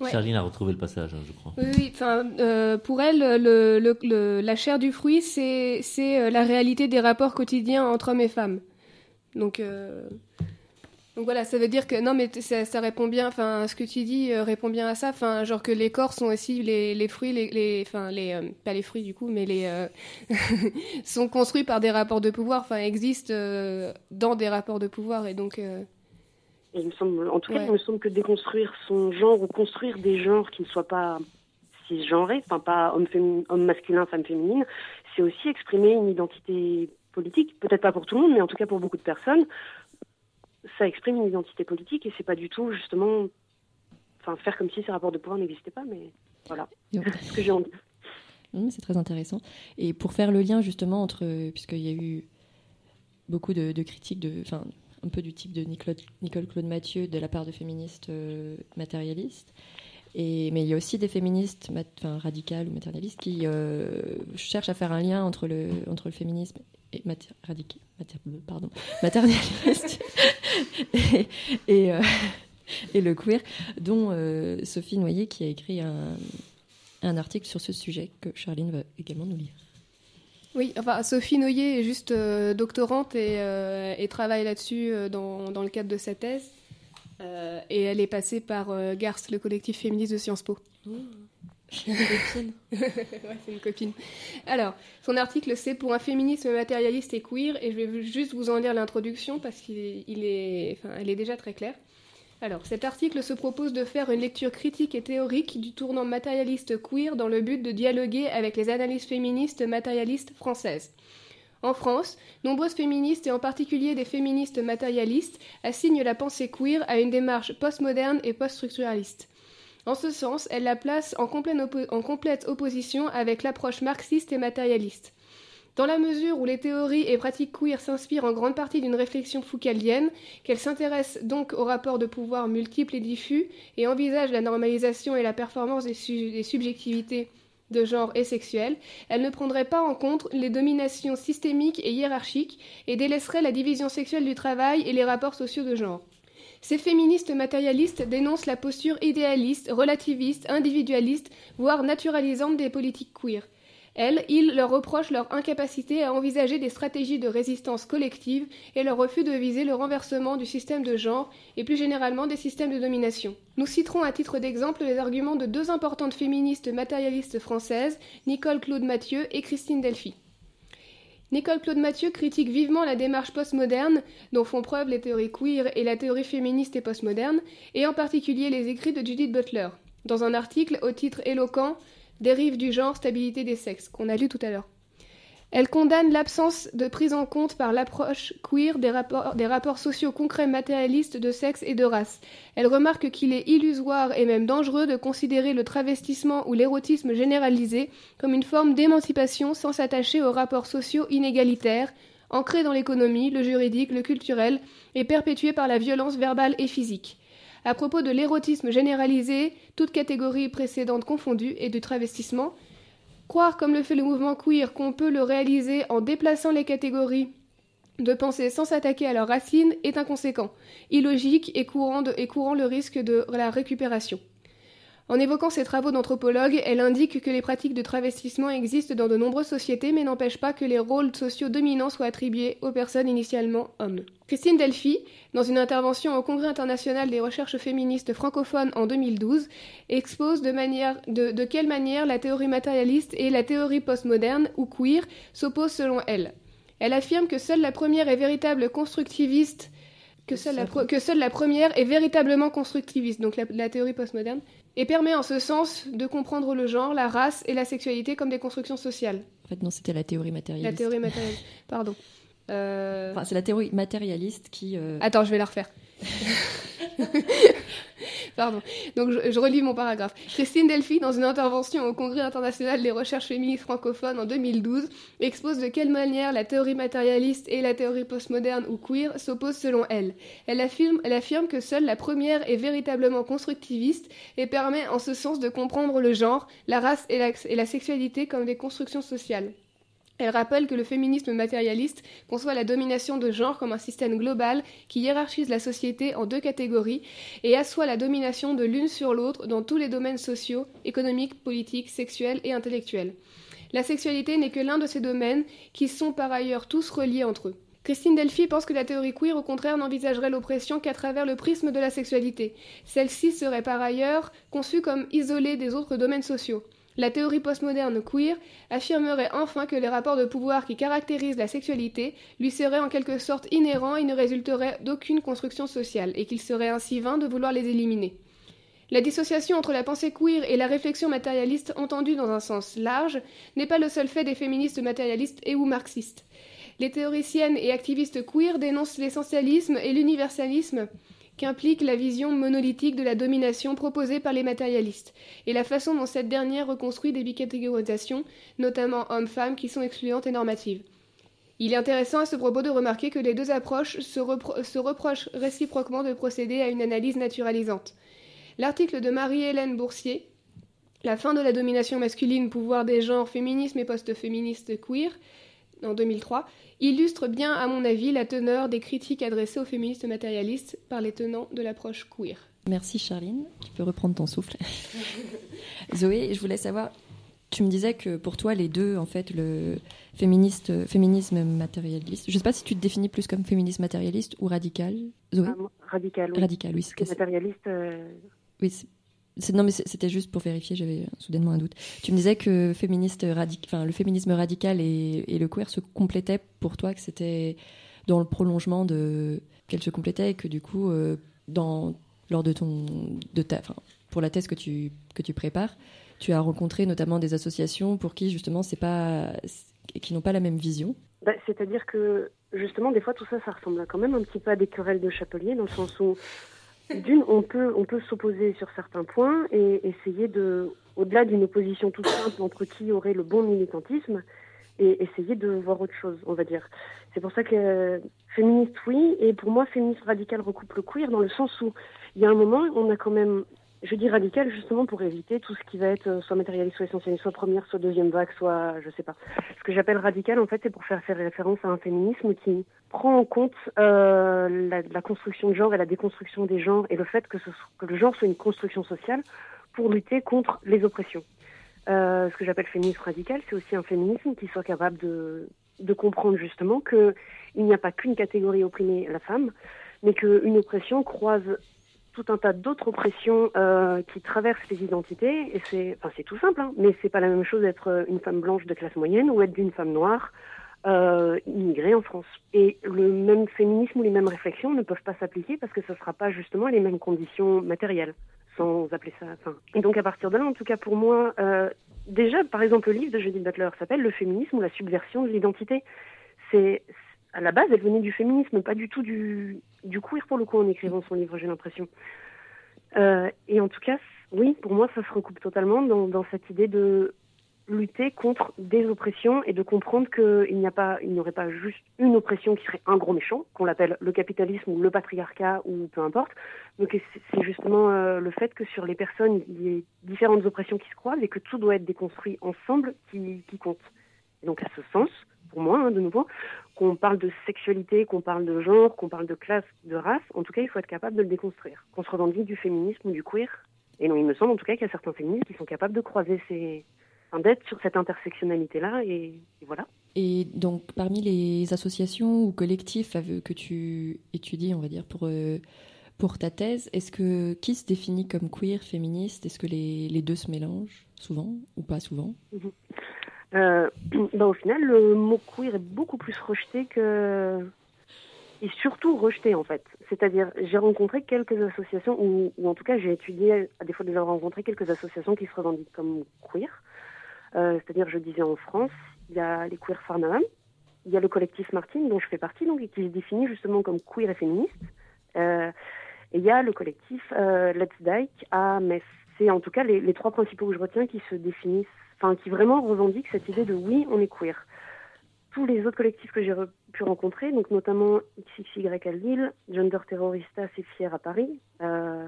Ouais. Charline a retrouvé le passage, hein, je crois. Oui, oui. Enfin, euh, pour elle, le, le- le- la chair du fruit, c'est la réalité des rapports quotidiens entre hommes et femmes. Donc, euh, donc voilà, ça veut dire que non, mais ça, ça répond bien. Enfin, ce que tu dis euh, répond bien à ça. Enfin, genre que les corps sont aussi les, les fruits, les, les, enfin les, euh, pas les fruits du coup, mais les euh, [laughs] sont construits par des rapports de pouvoir. Enfin, existent dans des rapports de pouvoir et donc. il me semble, en tout cas, Ouais. il me semble que déconstruire son genre ou construire des genres qui ne soient pas cisgenrés, enfin pas homme, féminin, homme masculin, femme féminine, c'est aussi exprimer une identité politique. Peut-être pas pour tout le monde, mais en tout cas pour beaucoup de personnes, ça exprime une identité politique et c'est pas du tout justement, enfin faire comme si ces rapports de pouvoir n'existaient pas, mais voilà, [laughs] ce que j'ai envie. Mmh, c'est très intéressant. Et pour faire le lien justement entre, puisqu'il y a eu beaucoup de, de critiques, de, un peu du type de Nicole, Nicole Claude Mathieu de la part de féministes euh, matérialistes, et, mais il y a aussi des féministes mat- radicales ou matérialistes qui euh, cherchent à faire un lien entre le, entre le féminisme et maté- radica- maté- pardon, matérialiste [laughs] et, et, euh, et le queer, dont euh, Sophie Noyer qui a écrit un, un article sur ce sujet que Charline va également nous lire. Oui, enfin Sophie Noyer est juste euh, doctorante et, euh, et travaille là-dessus euh, dans, dans le cadre de sa thèse. Euh, et elle est passée par euh, GARS, le collectif féministe de Sciences Po. [laughs] C'est une copine. Alors, son article c'est pour un féminisme matérialiste et queer, et je vais juste vous en lire l'introduction parce qu'il est, est déjà très claire. Alors, cet article se propose de faire une lecture critique et théorique du tournant matérialiste queer dans le but de dialoguer avec les analyses féministes matérialistes françaises. En France, nombreuses féministes et en particulier des féministes matérialistes assignent la pensée queer à une démarche postmoderne et poststructuraliste. En ce sens, elle la place en complète, opposition avec l'approche marxiste et matérialiste. Dans la mesure où les théories et pratiques queer s'inspirent en grande partie d'une réflexion foucaldienne, qu'elles s'intéressent donc aux rapports de pouvoir multiples et diffus et envisagent la normalisation et la performance des, subjectivités de genre et sexuelles, elles ne prendraient pas en compte les dominations systémiques et hiérarchiques et délaisseraient la division sexuelle du travail et les rapports sociaux de genre. Ces féministes matérialistes dénoncent la posture idéaliste, relativiste, individualiste, voire naturalisante des politiques queer. Elles, ils leur reprochent leur incapacité à envisager des stratégies de résistance collective et leur refus de viser le renversement du système de genre et plus généralement des systèmes de domination. Nous citerons à titre d'exemple les arguments de deux importantes féministes matérialistes françaises, Nicole Claude Mathieu et Christine Delphi. Nicole Claude Mathieu critique vivement la démarche postmoderne dont font preuve les théories queer et la théorie féministe et postmoderne, et en particulier les écrits de Judith Butler. Dans un article au titre éloquent Dérive du genre, stabilité des sexes, qu'on a lu tout à l'heure. Elle condamne l'absence de prise en compte par l'approche queer des rapports, sociaux concrets matérialistes de sexe et de race. Elle remarque qu'il est illusoire et même dangereux de considérer le travestissement ou l'érotisme généralisé comme une forme d'émancipation sans s'attacher aux rapports sociaux inégalitaires, ancrés dans l'économie, le juridique, le culturel et perpétués par la violence verbale et physique à propos de l'érotisme généralisé, toutes catégories précédentes confondues, et du travestissement. Croire, comme le fait le mouvement queer, qu'on peut le réaliser en déplaçant les catégories de pensée sans s'attaquer à leurs racines est inconséquent, illogique et courant, et courant le risque de la récupération. En évoquant ses travaux d'anthropologue, elle indique que les pratiques de travestissement existent dans de nombreuses sociétés, mais n'empêchent pas que les rôles sociaux dominants soient attribués aux personnes initialement hommes. Christine Delphi, dans une intervention au Congrès international des recherches féministes francophones en 2012, expose de, manière, de, de quelle manière la théorie matérialiste et la théorie postmoderne ou queer s'opposent selon elle. Elle affirme que seule la première est véritable constructiviste que seule, la, que seule la première est véritablement constructiviste, donc la, la théorie postmoderne, et permet en ce sens de comprendre le genre, la race et la sexualité comme des constructions sociales. En fait, non, c'était la théorie matérialiste. La théorie matérialiste, pardon. Euh... Enfin, c'est la théorie matérialiste qui. Euh... Attends, je vais la refaire. [laughs] Pardon. Donc je, relis mon paragraphe. Christine Delphi, dans une intervention au Congrès international des recherches féministes francophones en 2012, expose de quelle manière la théorie matérialiste et la théorie postmoderne ou queer s'opposent selon elle. Elle affirme, que seule la première est véritablement constructiviste et permet en ce sens de comprendre le genre, la race et la sexualité comme des constructions sociales. Elle rappelle que le féminisme matérialiste conçoit la domination de genre comme un système global qui hiérarchise la société en deux catégories et assoit la domination de l'une sur l'autre dans tous les domaines sociaux, économiques, politiques, sexuels et intellectuels. La sexualité n'est que l'un de ces domaines qui sont par ailleurs tous reliés entre eux. Christine Delphi pense que la théorie queer, au contraire, n'envisagerait l'oppression qu'à travers le prisme de la sexualité. Celle-ci serait par ailleurs conçue comme isolée des autres domaines sociaux. La théorie postmoderne queer affirmerait enfin que les rapports de pouvoir qui caractérisent la sexualité lui seraient en quelque sorte inhérents et ne résulteraient d'aucune construction sociale, et qu'il serait ainsi vain de vouloir les éliminer. La dissociation entre la pensée queer et la réflexion matérialiste entendue dans un sens large n'est pas le seul fait des féministes matérialistes et ou marxistes. Les théoriciennes et activistes queer dénoncent l'essentialisme et l'universalisme qu'implique la vision monolithique de la domination proposée par les matérialistes, et la façon dont cette dernière reconstruit des bicatégorisations, notamment hommes-femmes, qui sont excluantes et normatives. Il est intéressant à ce propos de remarquer que les deux approches se, repro se reprochent réciproquement de procéder à une analyse naturalisante. L'article de Marie-Hélène Boursier, La fin de la domination masculine, pouvoir des genres, féminisme et post-féministe queer, en 2003, illustre bien, à mon avis, la teneur des critiques adressées aux féministes matérialistes par les tenants de l'approche queer. Merci Charline, tu peux reprendre ton souffle. [laughs] Zoé, je voulais savoir, tu me disais que pour toi, les deux, en fait, le féministe, féminisme matérialiste, je ne sais pas si tu te définis plus comme féministe matérialiste ou radical, Zoé ah, Radical, oui. Radical, oui. Matérialiste. Euh... Oui, non, mais c'était juste pour vérifier, j'avais soudainement un doute. Tu me disais que féministe radic... enfin, le féminisme radical et, le queer se complétaient pour toi, que c'était dans le prolongement de. qu'elles se complétaient et que du coup, euh, lors de ton. De ta... enfin, pour la thèse que tu, que tu prépares, tu as rencontré notamment des associations pour qui justement c'est pas. qui n'ont pas la même vision. Bah, C'est-à-dire que justement, des fois, tout ça, ça ressemble quand même un petit peu à des querelles de chapelier, dans le sens où d'une, on peut, on peut s'opposer sur certains points et essayer de, au-delà d'une opposition toute simple entre qui aurait le bon militantisme, et essayer de voir autre chose, on va dire. C'est pour ça que féministe, oui, et pour moi, féministe radical recoupe le queer dans le sens où il y a un moment, on a quand même je dis radical justement pour éviter tout ce qui va être euh, soit matérialiste, soit essentiel, soit première, soit deuxième vague, soit je sais pas. Ce que j'appelle radical en fait, c'est pour faire référence à un féminisme qui prend en compte euh, la, la, construction de genre et la déconstruction des genres et le fait que, ce, que le genre soit une construction sociale pour lutter contre les oppressions. Euh, ce que j'appelle féminisme radical, c'est aussi un féminisme qui soit capable de, de comprendre justement que il n'y a pas qu'une catégorie opprimée, la femme, mais qu'une oppression croise tout un tas d'autres oppressions euh, qui traversent les identités. Et c'est, enfin, c'est tout simple, hein, mais c'est pas la même chose d'être une femme blanche de classe moyenne ou être d'une femme noire euh, immigrée en France. Et le même féminisme ou les mêmes réflexions ne peuvent pas s'appliquer parce que ce ne sera pas justement les mêmes conditions matérielles, sans appeler ça. Enfin, et donc à partir de là, en tout cas pour moi, euh, déjà, par exemple, le livre de Judith Butler s'appelle Le féminisme ou la subversion de l'identité. C'est à la base, elle venait du féminisme, pas du tout du, du queer pour le coup en écrivant son livre, j'ai l'impression. Euh, et en tout cas, oui, pour moi, ça se recoupe totalement dans, cette idée de lutter contre des oppressions et de comprendre qu'il n'y a pas, il n'y aurait pas juste une oppression qui serait un gros méchant, qu'on l'appelle le capitalisme ou le patriarcat ou peu importe. Donc c'est justement euh, le fait que sur les personnes, il y ait différentes oppressions qui se croisent et que tout doit être déconstruit ensemble qui, qui compte. Et donc à ce sens, pour moi, hein, de nouveau, qu'on parle de sexualité, qu'on parle de genre, qu'on parle de classe, de race, en tout cas, il faut être capable de le déconstruire. Qu'on se revendique du féminisme ou du queer. Et non, il me semble en tout cas qu'il y a certains féministes qui sont capables de croiser ces, d'être sur cette intersectionnalité-là, et, voilà. Et donc, parmi les associations ou collectifs que tu étudies, on va dire, pour, euh, pour ta thèse, est-ce que qui se définit comme queer, féministe? Est-ce que les, les, deux se mélangent souvent ou pas souvent? Mhm. Euh, [clears throat] bah, au final, le mot queer est beaucoup plus rejeté que. et surtout rejeté en fait. C'est-à-dire, j'ai rencontré quelques associations, ou, en tout cas, j'ai étudié, à défaut de les avoir quelques associations qui se revendiquent comme queer. Euh, c'est-à-dire, je disais en France, il y a les queer Farnham, il y a le collectif Martine, dont je fais partie, donc, qui se définit justement comme queer et féministe. Euh, et il y a le collectif euh, Let's Dyke à Metz. C'est en tout cas les trois principaux que je retiens qui se définissent qui vraiment revendique cette idée de oui, on est queer. Tous les autres collectifs que j'ai pu rencontrer, donc notamment XXY à Lille, Gender Terrorista, c'est fier à Paris, euh,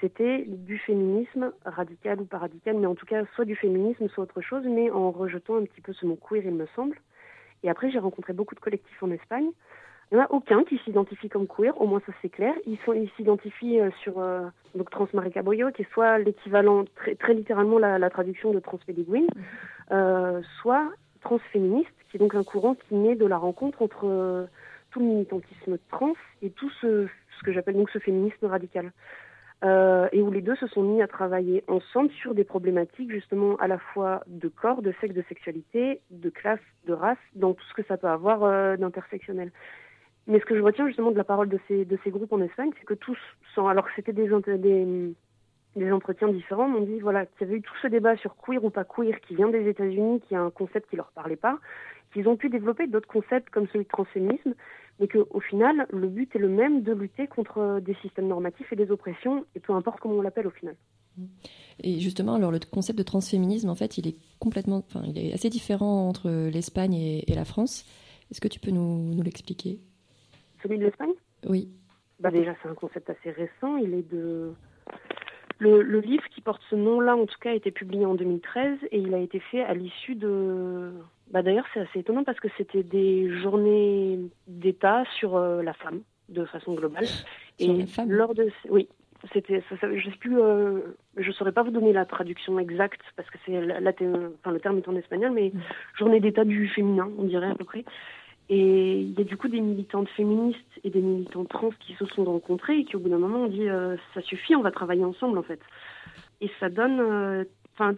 c'était du féminisme radical ou pas radical, mais en tout cas soit du féminisme, soit autre chose, mais en rejetant un petit peu ce mot queer, il me semble. Et après, j'ai rencontré beaucoup de collectifs en Espagne il n'y en a aucun qui s'identifie comme queer, au moins ça c'est clair. Ils s'identifient euh, sur euh, donc Transmarica Boyo, qui est soit l'équivalent, très, très, littéralement la, la, traduction de Transpédiguine, mhm. euh, soit transféministe, qui est donc un courant qui naît de la rencontre entre euh, tout le militantisme trans et tout ce, ce que j'appelle donc ce féminisme radical. Euh, et où les deux se sont mis à travailler ensemble sur des problématiques justement à la fois de corps, de sexe, de sexualité, de classe, de race, dans tout ce que ça peut avoir euh, d'intersectionnel. Mais ce que je retiens justement de la parole de ces, groupes en Espagne, c'est que tous, alors que c'était des, entretiens différents, m'ont dit voilà, qu'il y avait eu tout ce débat sur queer ou pas queer qui vient des États-Unis, qui est un concept qui leur parlait pas, qu'ils ont pu développer d'autres concepts comme celui de transféminisme, mais qu'au final, le but est le même de lutter contre des systèmes normatifs et des oppressions, et peu importe comment on l'appelle au final. Et justement, alors le concept de transféminisme, en fait, il est complètement, enfin, il est assez différent entre l'Espagne et, la France. Est-ce que tu peux nous l'expliquer? Celui de l'Espagne Oui. Bah déjà, c'est un concept assez récent. Il est de. Le, le, livre qui porte ce nom-là, en tout cas, a été publié en 2013 et il a été fait à l'issue de. Bah d'ailleurs, c'est assez étonnant parce que c'était des journées d'État sur euh, la femme, de façon globale. Sur et lors de. Oui. C'était, ça, ça, je sais plus, euh, je saurais pas vous donner la traduction exacte parce que c'est enfin, le terme est en espagnol, mais mm. journée d'état du féminin, on dirait à peu près. Et il y a du coup des militantes féministes et des militantes trans qui se sont rencontrées et qui au bout d'un moment ont dit euh, ça suffit, on va travailler ensemble en fait. Et ça donne euh,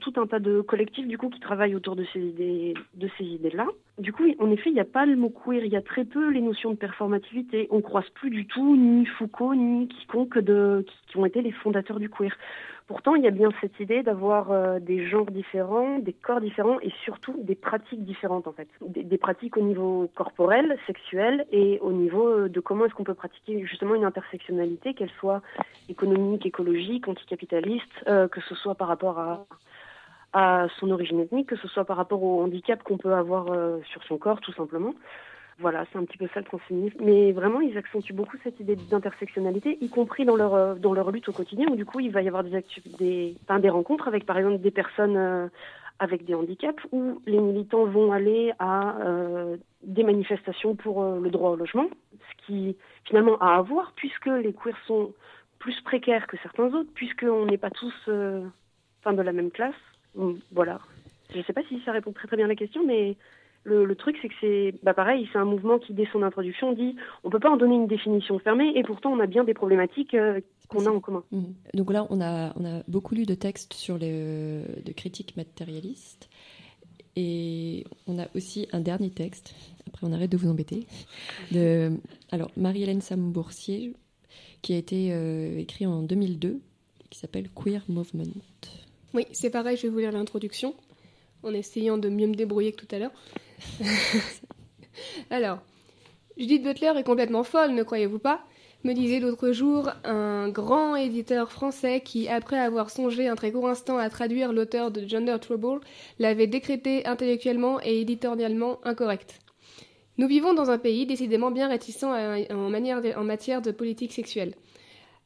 tout un tas de collectifs du coup qui travaillent autour de ces idées de ces idées là. Du coup, en effet, il n'y a pas le mot queer, il y a très peu les notions de performativité. On croise plus du tout ni Foucault ni quiconque de qui ont été les fondateurs du queer. Pourtant, il y a bien cette idée d'avoir euh, des genres différents, des corps différents et surtout des pratiques différentes en fait. Des, pratiques au niveau corporel, sexuel et au niveau euh, de comment est-ce qu'on peut pratiquer justement une intersectionnalité, qu'elle soit économique, écologique, anticapitaliste, euh, que ce soit par rapport à son origine ethnique, que ce soit par rapport au handicap qu'on peut avoir sur son corps, tout simplement. Voilà, c'est un petit peu ça le transféminisme. Mais vraiment, ils accentuent beaucoup cette idée d'intersectionnalité, y compris dans leur, euh, dans leur lutte au quotidien, où du coup, il va y avoir des, des, des rencontres avec, par exemple, des personnes euh, avec des handicaps, où les militants vont aller à euh, des manifestations pour le droit au logement, ce qui finalement a à voir, puisque les queers sont plus précaires que certains autres, puisqu'on n'est pas tous de la même classe. Voilà. Je ne sais pas si ça répond très très bien à la question, mais le, truc, c'est que c'est bah pareil, c'est un mouvement qui, dès son introduction, dit on peut pas en donner une définition fermée, et pourtant on a bien des problématiques euh, qu'on a en commun. Mhm. Donc là, on a, on a beaucoup lu de textes sur les de critiques matérialistes, et on a aussi un dernier texte. Après, on arrête de vous embêter. De alors Marie-Hélène Sambourcier, qui a été euh, écrit en 2002, qui s'appelle Queer Movement. Oui, c'est pareil. Je vais vous lire l'introduction en essayant de mieux me débrouiller que tout à l'heure. [laughs] Alors, Judith Butler est complètement folle, ne croyez-vous pas? Me disait l'autre jour un grand éditeur français qui, après avoir songé un très court instant à traduire l'auteur de Gender Trouble, l'avait décrété intellectuellement et éditorialement incorrect. Nous vivons dans un pays décidément bien réticent en, matière de politique sexuelle.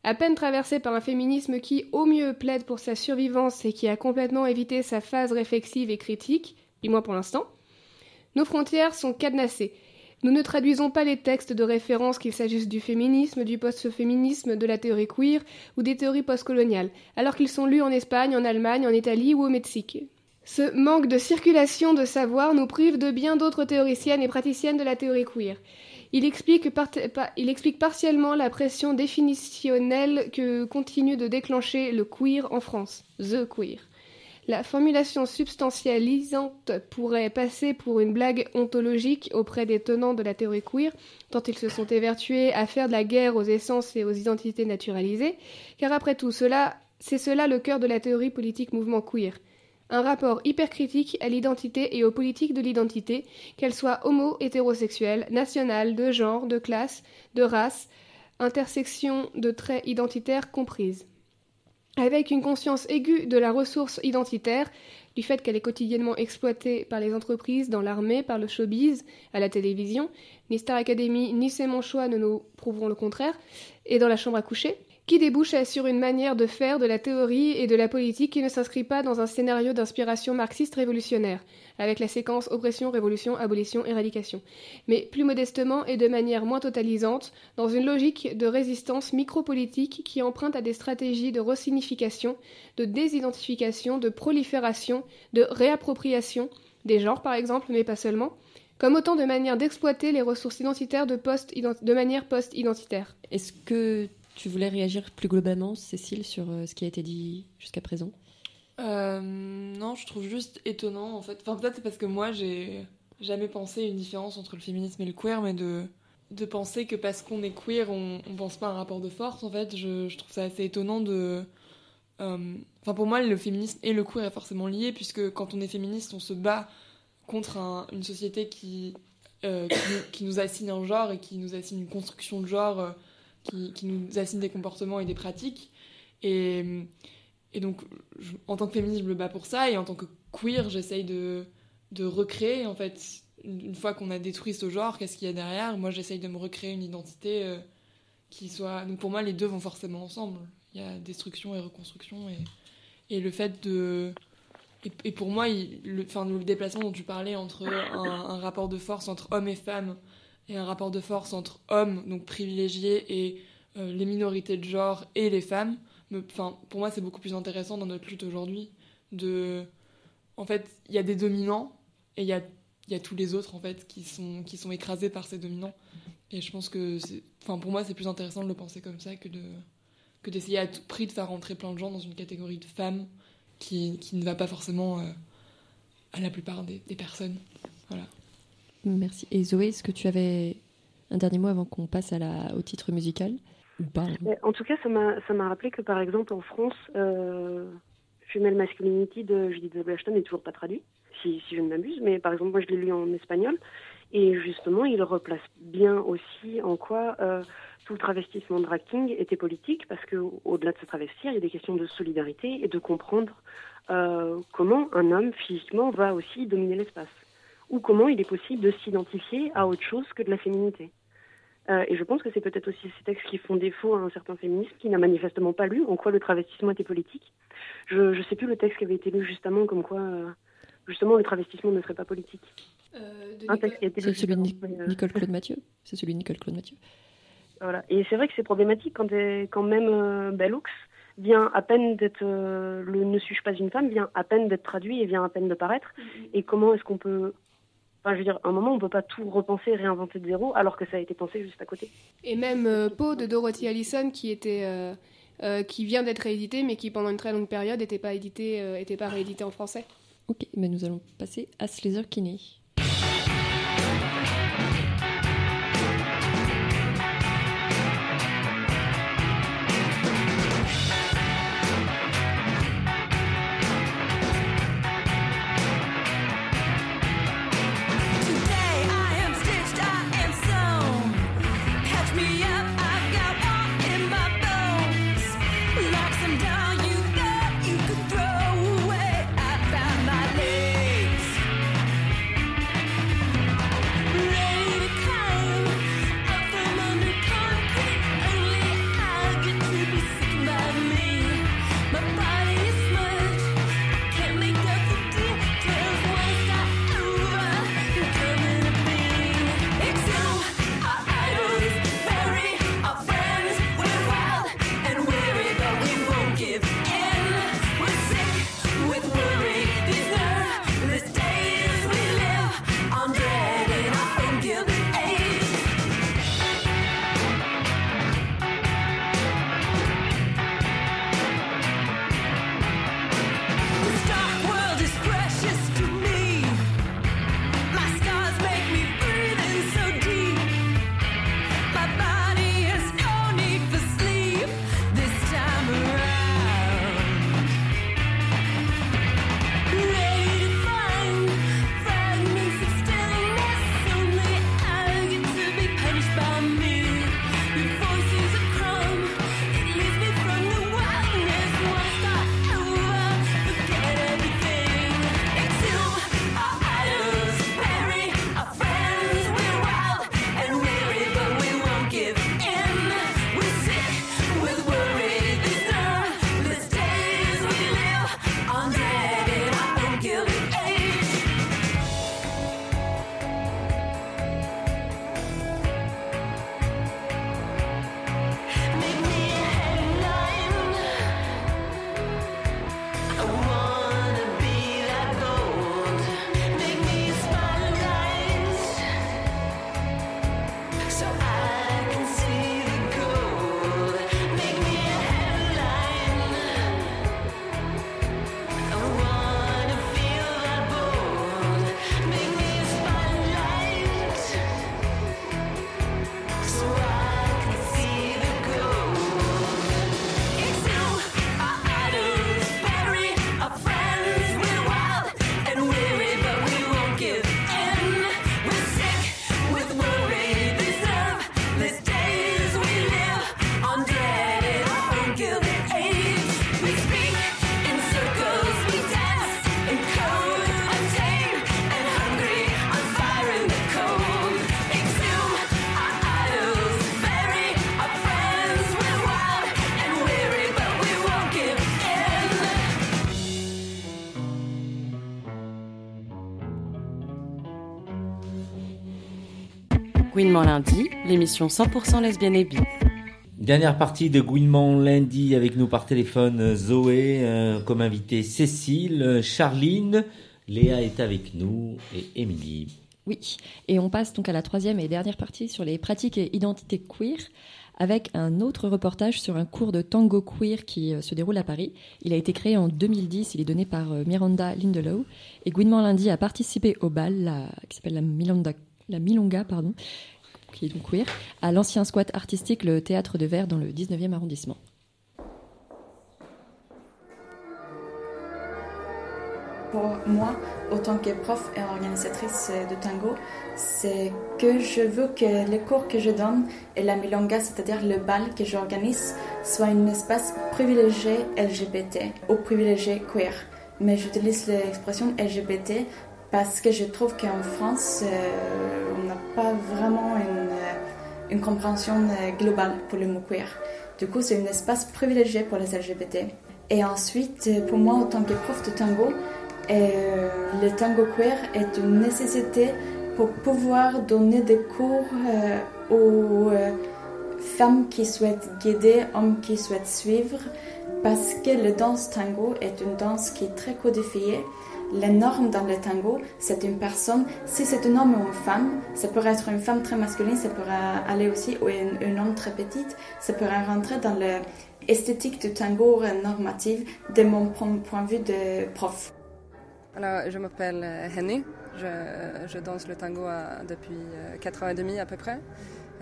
À peine traversé par un féminisme qui, au mieux, plaide pour sa survivance et qui a complètement évité sa phase réflexive et critique, du moins pour l'instant, nos frontières sont cadenassées. Nous ne traduisons pas les textes de référence qu'il s'agisse du féminisme, du post-féminisme, de la théorie queer ou des théories postcoloniales, alors qu'ils sont lus en Espagne, en Allemagne, en Italie ou au Mexique. Ce manque de circulation de savoir nous prive de bien d'autres théoriciennes et praticiennes de la théorie queer. Il explique, il explique partiellement la pression définitionnelle que continue de déclencher le queer en France, the queer. La formulation substantialisante pourrait passer pour une blague ontologique auprès des tenants de la théorie queer, tant ils se sont évertués à faire de la guerre aux essences et aux identités naturalisées, car après tout, c'est cela le cœur de la théorie politique mouvement queer. Un rapport hypercritique à l'identité et aux politiques de l'identité, qu'elles soient homo, hétérosexuelles, nationales, de genre, de classe, de race, intersection de traits identitaires comprises avec une conscience aiguë de la ressource identitaire, du fait qu'elle est quotidiennement exploitée par les entreprises, dans l'armée, par le showbiz, à la télévision, ni Star Academy, ni C'est mon choix ne nous prouveront le contraire, et dans la chambre à coucher, qui débouche sur une manière de faire de la théorie et de la politique qui ne s'inscrit pas dans un scénario d'inspiration marxiste révolutionnaire, avec la séquence oppression, révolution, abolition, éradication, mais plus modestement et de manière moins totalisante, dans une logique de résistance micropolitique qui emprunte à des stratégies de resignification, de désidentification, de prolifération, de réappropriation, des genres par exemple, mais pas seulement, comme autant de manières d'exploiter les ressources identitaires de, de manière post-identitaire. Est-ce que tu voulais réagir plus globalement, Cécile, sur euh, ce qui a été dit jusqu'à présent? Euh, Non, je trouve juste étonnant, en fait. Enfin, peut-être parce que moi, j'ai jamais pensé une différence entre le féminisme et le queer, mais de, de penser que parce qu'on est queer, on, on pense pas à un rapport de force, en fait. Je, trouve ça assez étonnant de. Euh, enfin, pour moi, le féminisme et le queer est forcément lié, puisque quand on est féministe, on se bat contre une société qui, qui, nous, assigne un genre et qui nous assigne une construction de genre qui, nous assigne des comportements et des pratiques. Et, et donc, en tant que féministe, je me bats pour ça. Et en tant que queer, j'essaye de, de recréer, en fait, une, fois qu'on a détruit ce genre, qu'est-ce qu'il y a derrière? Moi, j'essaye de me recréer une identité euh, qui soit. Donc, pour moi, les deux vont forcément ensemble. Il y a destruction et reconstruction. Et, et le fait de. Et, pour moi, le, enfin, le déplacement dont tu parlais entre un, un rapport de force entre hommes et femmes et un rapport de force entre hommes, donc privilégiés, et euh, les minorités de genre et les femmes. Enfin, pour moi, c'est beaucoup plus intéressant dans notre lutte aujourd'hui. De, en fait, il y a des dominants et il y a, y a tous les autres en fait qui sont qui sont écrasés par ces dominants. Et je pense que, pour moi, c'est plus intéressant de le penser comme ça que de que d'essayer à tout prix de faire rentrer plein de gens dans une catégorie de femmes qui, qui ne va pas forcément euh, à la plupart des, des personnes. Voilà. Merci. Et Zoé, est-ce que tu avais un dernier mot avant qu'on passe à la, au titre musical ou pas En tout cas, ça m'a rappelé que par exemple en France, euh, Female Masculinity de Judith Ashton n'est toujours pas traduit, si, si je ne m'abuse, mais par exemple moi je l'ai lu en espagnol. Et justement, il replace bien aussi en quoi euh, tout le travestissement drag king était politique, parce que au-delà de se travestir, il y a des questions de solidarité et de comprendre euh, comment un homme physiquement va aussi dominer l'espace, ou comment il est possible de s'identifier à autre chose que de la féminité. Euh, et je pense que c'est peut-être aussi ces textes qui font défaut à un certain féminisme qui n'a manifestement pas lu en quoi le travestissement était politique. Je ne sais plus le texte qui avait été lu justement comme quoi euh, justement le travestissement ne serait pas politique. un texte qui a été lu C'est celui de euh, Nicole [laughs] Claude Mathieu. C'est celui de Nicole Claude Mathieu. Voilà. Et c'est vrai que c'est problématique quand, quand même euh, Bellux vient à peine d'être euh, le ne suis-je pas une femme vient à peine d'être traduit et vient à peine de paraître. Et comment est-ce qu'on peut Enfin, je veux dire, à un moment, on peut pas tout repenser, réinventer de zéro, alors que ça a été pensé juste à côté. Et même euh, Poe de Dorothy Allison qui était euh, euh, qui vient d'être réédité mais qui pendant une très longue période n'était pas édité euh, était pas réédité en français. Ok, mais nous allons passer à Slazer Kinney. Lundi, l'émission 100% lesbienne et bi. Dernière partie de Gouinement lundi avec nous par téléphone Zoé, euh, comme invité Cécile, euh, Charline, Léa est avec nous et Émilie. Oui, et on passe donc à la troisième et dernière partie sur les pratiques et identités queer, avec un autre reportage sur un cours de tango queer qui euh, se déroule à Paris. Il a été créé en 2010, il est donné par Miranda Lindelow, et Gouinement Lundi a participé au bal, la- qui s'appelle la Milonga, la Milonga pardon, qui est donc queer, à l'ancien squat artistique, le Théâtre de Verre, dans le 19e arrondissement. Pour moi, autant que prof et organisatrice de tango, c'est que je veux que les cours que je donne et la milonga, c'est-à-dire le bal que j'organise, soit un espace privilégié LGBT ou privilégié queer. Mais j'utilise l'expression LGBT parce que je trouve qu'en France, euh, on n'a pas vraiment une, euh, compréhension euh, globale pour le mot queer. Du coup, c'est un espace privilégié pour les LGBT. Et ensuite, pour moi, en tant que prof de tango, le tango queer est une nécessité pour pouvoir donner des cours aux femmes qui souhaitent guider, hommes qui souhaitent suivre, parce que le danse tango est une danse qui est très codifiée. Les normes dans le tango, c'est une personne, si c'est un homme ou une femme, ça pourrait être une femme très masculine, ça pourrait aller aussi, ou un, homme très petit, ça pourrait rentrer dans l'esthétique du tango normative de mon point de vue de prof. Alors, je m'appelle euh, Henny. Je, danse le tango depuis euh, 4 ans et demi à peu près.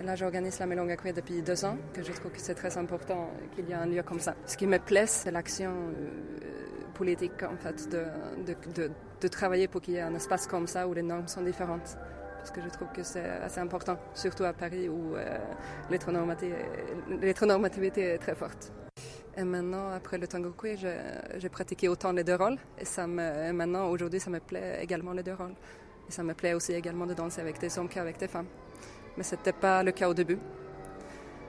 Là, j'organise la Melonga Queer depuis deux ans, que je trouve que c'est très important qu'il y ait un lieu comme ça. Ce qui me plaît, c'est l'action euh, politique, en fait, de, de, de, travailler pour qu'il y ait un espace comme ça où les normes sont différentes. Parce que je trouve que c'est assez important, surtout à Paris où euh, l'hétéronormati- l'hétéronormativité est très forte. Et maintenant, après le tango queer, j'ai pratiqué autant les deux rôles. Et ça me, et maintenant, aujourd'hui, ça me plaît également les deux rôles. Et ça me plaît aussi également de danser avec des hommes qu'avec des femmes. Mais ce n'était pas le cas au début.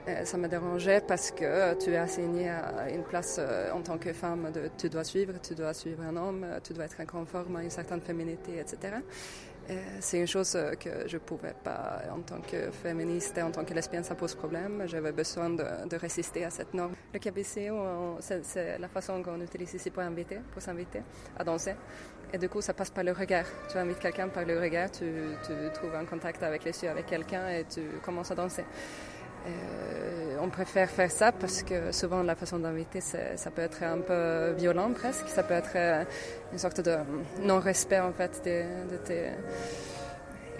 Euh, ça me dérangeait parce que tu es assigné à une place euh, en tant que femme. De, tu dois suivre, tu dois suivre un homme, euh, tu dois être conforme à une certaine féminité, etc. C'est une chose que je ne pouvais pas, en tant que féministe en tant que lesbienne, ça pose problème. J'avais besoin de, de résister à cette norme. Le KBCO, c'est la façon qu'on utilise ici pour inviter, pour s'inviter à danser. Et du coup, ça passe par le regard. Tu invites quelqu'un par le regard, tu, tu trouves un contact avec les yeux avec quelqu'un et tu commences à danser. Euh, on préfère faire ça parce que souvent la façon d'inviter, ça peut être un peu violent presque. Ça peut être euh, une sorte de non-respect en fait.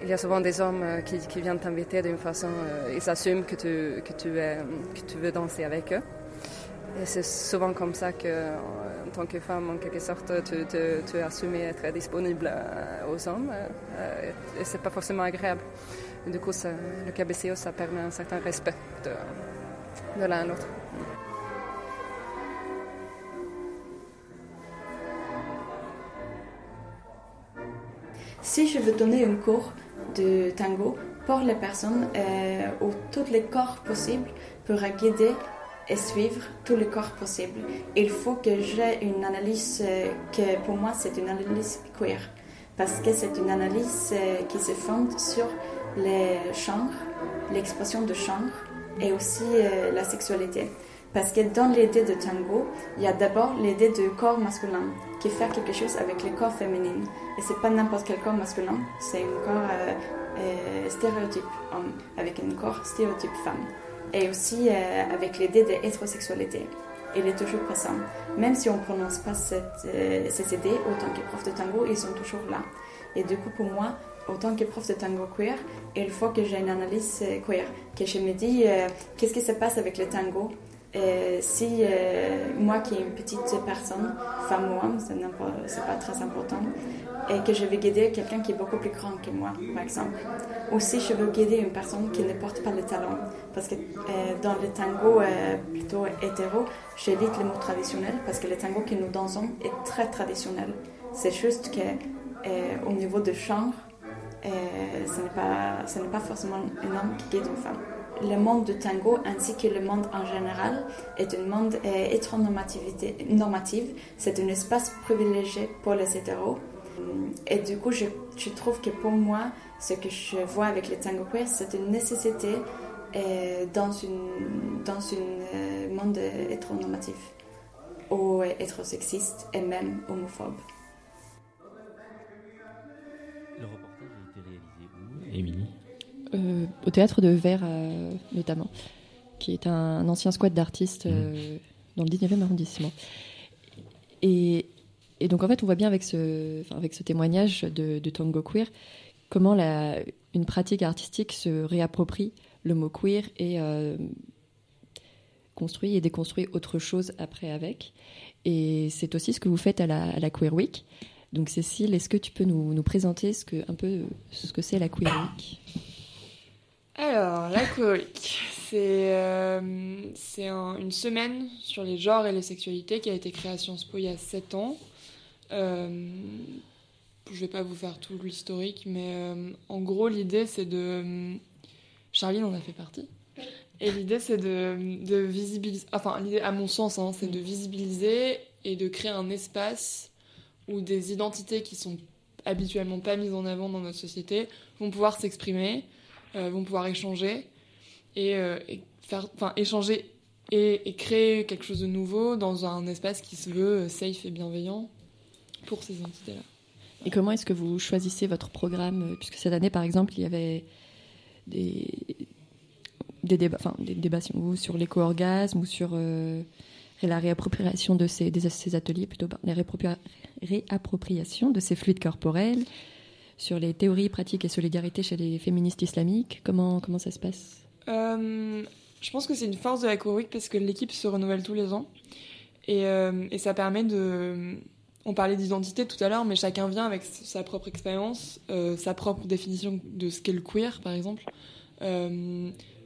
Il y a souvent des hommes euh, qui, viennent t'inviter d'une façon, ils assument que tu, veux danser avec eux. Et c'est souvent comme ça que, en tant que femme, en quelque sorte, tu, tu, tu es assumé être disponible aux hommes. et c'est pas forcément agréable. Du coup, le KBCO, ça permet un certain respect de, de l'un à l'autre. Si je veux donner un cours de tango pour les personnes euh, où tous les corps possibles pour guider et suivre tous les corps possibles, il faut que j'ai une analyse euh, que pour moi c'est une analyse queer parce que c'est une analyse euh, qui se fonde sur les genres, l'expression de genre et aussi euh, la sexualité. Parce que dans l'idée de tango, il y a d'abord l'idée du corps masculin qui fait quelque chose avec le corps féminin. Et c'est pas n'importe quel corps masculin, c'est un corps euh, euh, stéréotype homme avec un corps stéréotype femme. Et aussi avec l'idée de hétérosexualité. Il est toujours présent. Même si on ne prononce pas cette, euh, ces idées, autant que prof de tango, ils sont toujours là. Et du coup, pour moi, autant que prof de tango queer, il faut que j'ai une analyse euh, queer. Que je me dis, euh, qu'est-ce qui se passe avec le tango? Euh, si moi qui est une petite personne, femme ou homme, c'est pas très important, et que je vais guider quelqu'un qui est beaucoup plus grand que moi, par exemple. Ou si je veux guider une personne qui ne porte pas le talon, parce que dans le tango plutôt hétéro, j'évite les mots traditionnels, parce que le tango que nous dansons est très traditionnel. C'est juste que au niveau de genre, ce n'est pas, ce pas forcément un homme qui guide une femme. Le monde du tango ainsi que le monde en général est un monde euh, normative. C'est un espace privilégié pour les hétéros. Et du coup, je, je trouve que pour moi, ce que je vois avec le tango queer, c'est une nécessité euh, dans un dans une, euh, monde hétéronormatif ou hétérosexiste et même homophobe. Émilie Euh, au théâtre de Verre, euh, notamment, qui est un, ancien squat d'artistes euh, dans le 19e arrondissement. Et, et donc, en fait, on voit bien avec ce, enfin, avec ce témoignage de, de Tango Queer comment la, une pratique artistique se réapproprie le mot queer et construit et déconstruit autre chose après avec. Et c'est aussi ce que vous faites à la, à la Queer Week. Donc Cécile, est-ce que tu peux nous, présenter ce que, un peu ce que c'est la Week Alors, la Week, c'est euh, une semaine sur les genres et les sexualités qui a été créée à Sciences Po il y a 7 ans. Euh, je vais pas vous faire tout l'historique, mais euh, en gros, l'idée c'est de. Charline en a fait partie. Et l'idée c'est de, de visibiliser. Enfin, l'idée, à mon sens, hein, c'est de visibiliser et de créer un espace où des identités qui sont habituellement pas mises en avant dans notre société vont pouvoir s'exprimer, euh, vont pouvoir échanger et, euh, faire, enfin échanger et, créer quelque chose de nouveau dans un espace qui se veut euh, safe et bienveillant pour ces identités-là. Et comment est-ce que vous choisissez votre programme Puisque cette année, par exemple, il y avait des, des débats, enfin, des débats sur l'éco-orgasme ou sur la réappropriation de ces, ateliers, plutôt, la réappropria- réappropriation de ces fluides corporels, sur les théories, pratiques et solidarité chez les féministes islamiques. Comment, comment ça se passe? Euh, je pense que c'est une force de la Week parce que l'équipe se renouvelle tous les ans. Et, euh, et ça permet de. On parlait d'identité tout à l'heure, mais chacun vient avec sa propre expérience, euh, sa propre définition de ce qu'est le queer, par exemple,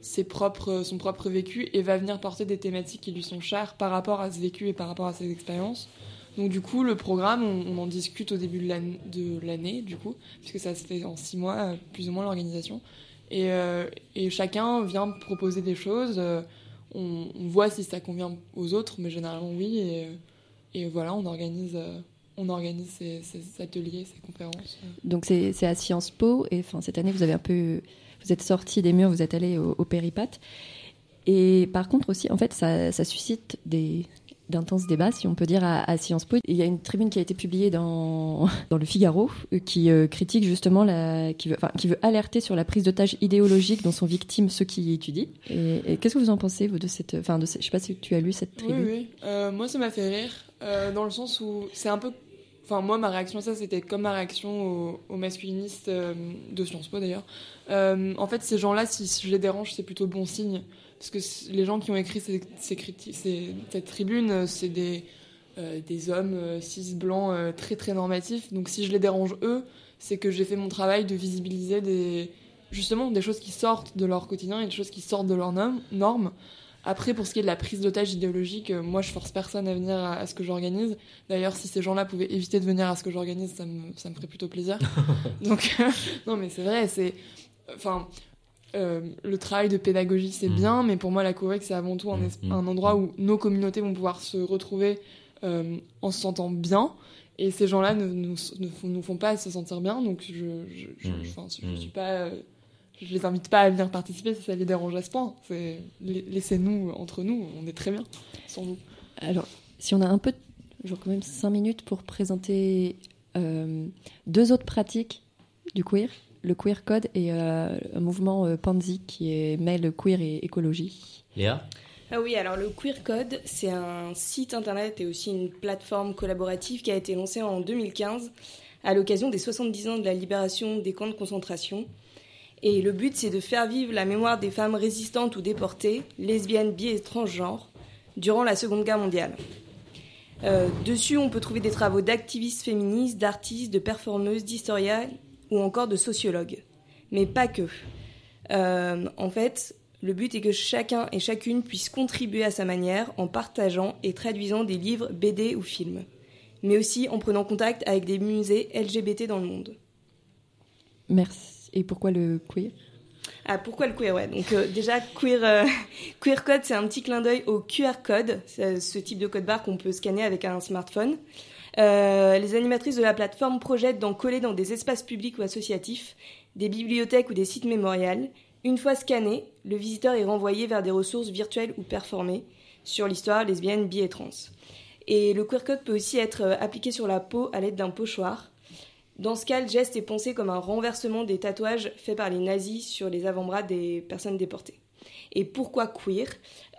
ses propres, son propre vécu, et va venir porter des thématiques qui lui sont chères par rapport à ce vécu et par rapport à ses expériences. Donc du coup, le programme, on, en discute au début de l'année, du coup, puisque ça se fait en six mois, plus ou moins l'organisation. Et, euh, et chacun vient proposer des choses. euh, on, voit si ça convient aux autres, mais généralement oui. Et, voilà, on organise, euh, on organise ces, ateliers, ces conférences. Donc c'est c'est à Sciences Po et enfin cette année vous avez un peu vous êtes sorti des murs, vous êtes allé au, au péripath. Et par contre aussi en fait ça, ça suscite des d'intenses débats si on peut dire à, à Sciences Po. Il y a une tribune qui a été publiée dans [laughs] dans le Figaro euh, qui euh, critique justement la qui veut enfin qui veut alerter sur la prise d'otage idéologique dont sont victimes ceux qui y étudient. Et, et qu'est-ce que vous en pensez vous de cette enfin de cette- je sais pas si tu as lu cette Oui, tribune. oui. Euh, moi, ça m'a fait rire, euh, dans le sens où c'est un peu. Enfin, moi, ma réaction à ça, c'était comme ma réaction aux, aux masculinistes euh, de Sciences Po d'ailleurs. Euh, en fait, ces gens-là, si je les dérange, c'est plutôt bon signe. Parce que les gens qui ont écrit ces, ces cette tribune, euh, c'est des, des hommes cis blancs très très normatifs. Donc si je les dérange eux, c'est que j'ai fait mon travail de visibiliser justement des choses qui sortent de leur quotidien et des choses qui sortent de leurs normes. Après, pour ce qui est de la prise d'otage idéologique, euh, moi je force personne à venir à, à ce que j'organise. D'ailleurs, si ces gens-là pouvaient éviter de venir à ce que j'organise, ça me, ça me ferait plutôt plaisir. [laughs] Donc, [laughs] non, mais c'est vrai, c'est. Enfin. euh, le travail de pédagogie c'est bien, mais pour moi la Corée c'est avant tout un, es- un endroit où nos communautés vont pouvoir se retrouver euh, en se sentant bien. Et ces gens-là ne nous, ne font, nous font pas se sentir bien, donc je, je, je, Mm. je suis pas, euh, je les invite pas à venir participer si ça les dérange à ce point. Laissez-nous entre nous, on est très bien sans nous. Alors, si on a un peu, genre quand même 5 minutes pour présenter euh, deux autres pratiques du queer, le queer code et euh, un mouvement euh, Panzi qui est, mêle queer et écologie. Léa? Ah oui, alors le Queer Code, c'est un site internet et aussi une plateforme collaborative qui a été lancée en 2015 à l'occasion des 70 ans de la libération des camps de concentration. Et le but, c'est de faire vivre la mémoire des femmes résistantes ou déportées, lesbiennes, bi et transgenres, durant la Seconde Guerre mondiale. Euh, dessus, on peut trouver des travaux d'activistes féministes, d'artistes, de performeuses, d'historiens ou encore de sociologues. Mais pas que. Euh, en fait, le but est que chacun et chacune puisse contribuer à sa manière en partageant et traduisant des livres, BD ou films, mais aussi en prenant contact avec des musées LGBT dans le monde. Merci. Et pourquoi le queer? Ah, pourquoi le queer ouais. Donc euh, déjà, queer, euh, [laughs] queer code, c'est un petit clin d'œil au QR code, c'est ce type de code barre qu'on peut scanner avec un smartphone. Euh, les animatrices de la plateforme projettent d'en coller dans des espaces publics ou associatifs, des bibliothèques ou des sites mémorials. Une fois scanné, le visiteur est renvoyé vers des ressources virtuelles ou performées sur l'histoire lesbienne, bi et trans. Et le queer code peut aussi être euh, appliqué sur la peau à l'aide d'un pochoir. Dans ce cas, le geste est pensé comme un renversement des tatouages faits par les nazis sur les avant-bras des personnes déportées. Et pourquoi queer?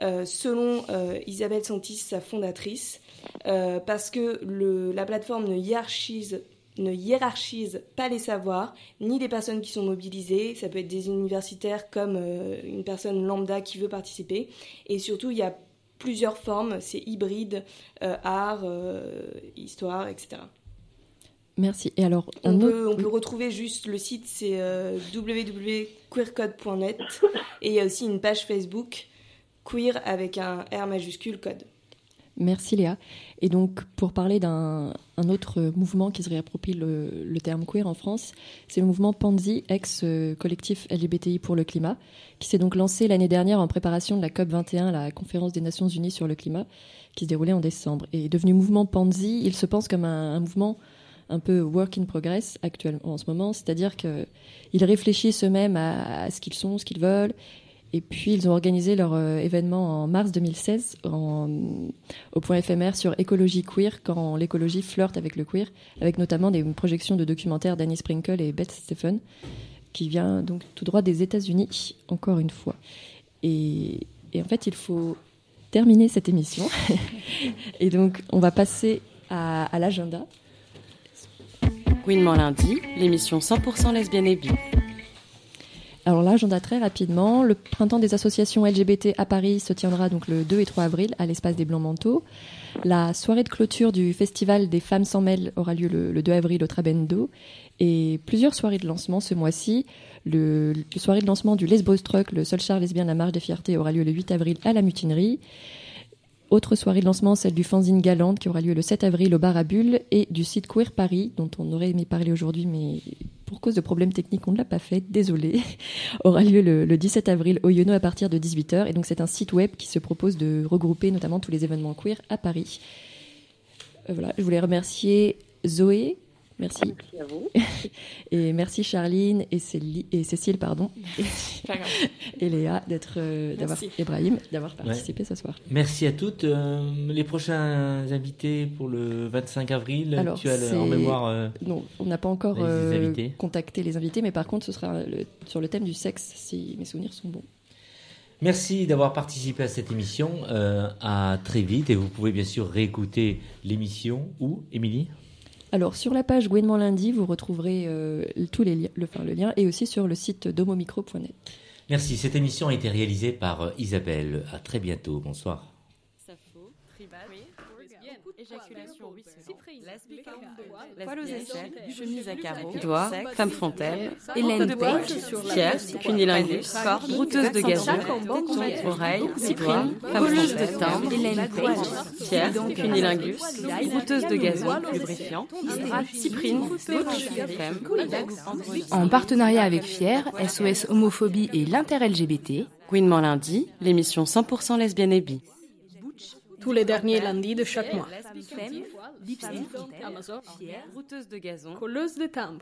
Euh, Selon euh, Isabelle Santis, sa fondatrice, euh, parce que la plateforme ne hiérarchise, ne hiérarchise pas les savoirs, ni les personnes qui sont mobilisées. Ça peut être des universitaires comme une personne lambda qui veut participer. Et surtout, il y a plusieurs formes, c'est hybride, art, histoire, etc. Merci. Et alors, On peut, on peut retrouver juste le site, c'est euh, www.queercode.net et il y a aussi une page Facebook queer avec un R majuscule code. Merci Léa. Et donc, pour parler d'un un autre mouvement qui se réapproprie le, le terme queer en France, c'est le mouvement Panzi, ex-collectif LGBTI pour le climat, qui s'est donc lancé l'année dernière en préparation de la COP21, la conférence des Nations Unies sur le climat, qui se déroulait en décembre. Et devenu mouvement Panzi, il se pense comme un, un mouvement un peu work in progress actuellement en ce moment, c'est-à-dire qu'ils réfléchissent eux-mêmes à, ce qu'ils sont, ce qu'ils veulent, et puis, ils ont organisé leur euh, événement en mars 2016 en- au point éphémère sur écologie queer, quand l'écologie flirte avec le queer, avec notamment des projections de documentaires d'Annie Sprinkle et Beth Stephen, qui vient donc tout droit des États-Unis, encore une fois. Et, en fait, il faut terminer cette émission. [laughs] et donc, on va passer à l'agenda. Gouinement lundi, l'émission 100% lesbienne et bi. Alors l'agenda très rapidement, le printemps des associations LGBT à Paris se tiendra donc le 2 et 3 avril à l'espace des Blancs Manteaux. La soirée de clôture du festival des femmes sans mêle aura lieu le, le 2 avril au Trabendo et plusieurs soirées de lancement ce mois-ci. Le, le soirée de lancement du Lesbos Truck, le seul char lesbien de la marche des fiertés aura lieu le 8 avril à la Mutinerie. Autre soirée de lancement, celle du fanzine Galante qui aura lieu le 7 avril au Bar à Bulles et du site Queer Paris dont on aurait aimé parler aujourd'hui mais pour cause de problèmes techniques on ne l'a pas fait, désolé, [laughs] aura lieu le, le 17 avril au Yono à partir de 18h et donc c'est un site web qui se propose de regrouper notamment tous les événements queer à Paris. Euh, voilà, je voulais remercier Zoé, merci. Merci à vous. [laughs] et merci Charline et, Célie- et Cécile pardon [laughs] et Léa d'être euh, d'avoir Merci. et Brahim d'avoir participé ce soir. Merci à toutes. Euh, les prochains invités pour le 25 avril, Alors, tu as le- en mémoire euh, Non, on n'a pas encore les euh, contacté les invités, mais par contre, ce sera le- sur le thème du sexe, si mes souvenirs sont bons. Merci d'avoir participé à cette émission. Euh, à très vite et vous pouvez bien sûr réécouter l'émission. Où, Émilie? Alors, sur la page Gouinement Lundi, vous retrouverez euh, tous les liens, le, enfin, le lien, et aussi sur le site domomicro.net. Merci. Cette émission a été réalisée par euh, Isabelle. À très bientôt. Bonsoir. Sappho, éjaculation ruisselante, lesbique, Poil aux lesbienne, aisselles, chemise à carreaux, doigts, sexe, femme fontaine, Hélène Page, tête, cunilingus, brouteuse de gazon, oreille, cyprine, femme voleuse de timbre, Hélène Page, fière, cunilingus, brouteuse de gazon, lubrifiant, cyprine, femme, En partenariat avec Fier, SOS Homophobie et l'Inter-LGBT, Gouinement lundi, l'émission 100% lesbienne et bi. Tous les derniers lundis de chaque mois. Brouteuse de gazon, Colleuse de timbre.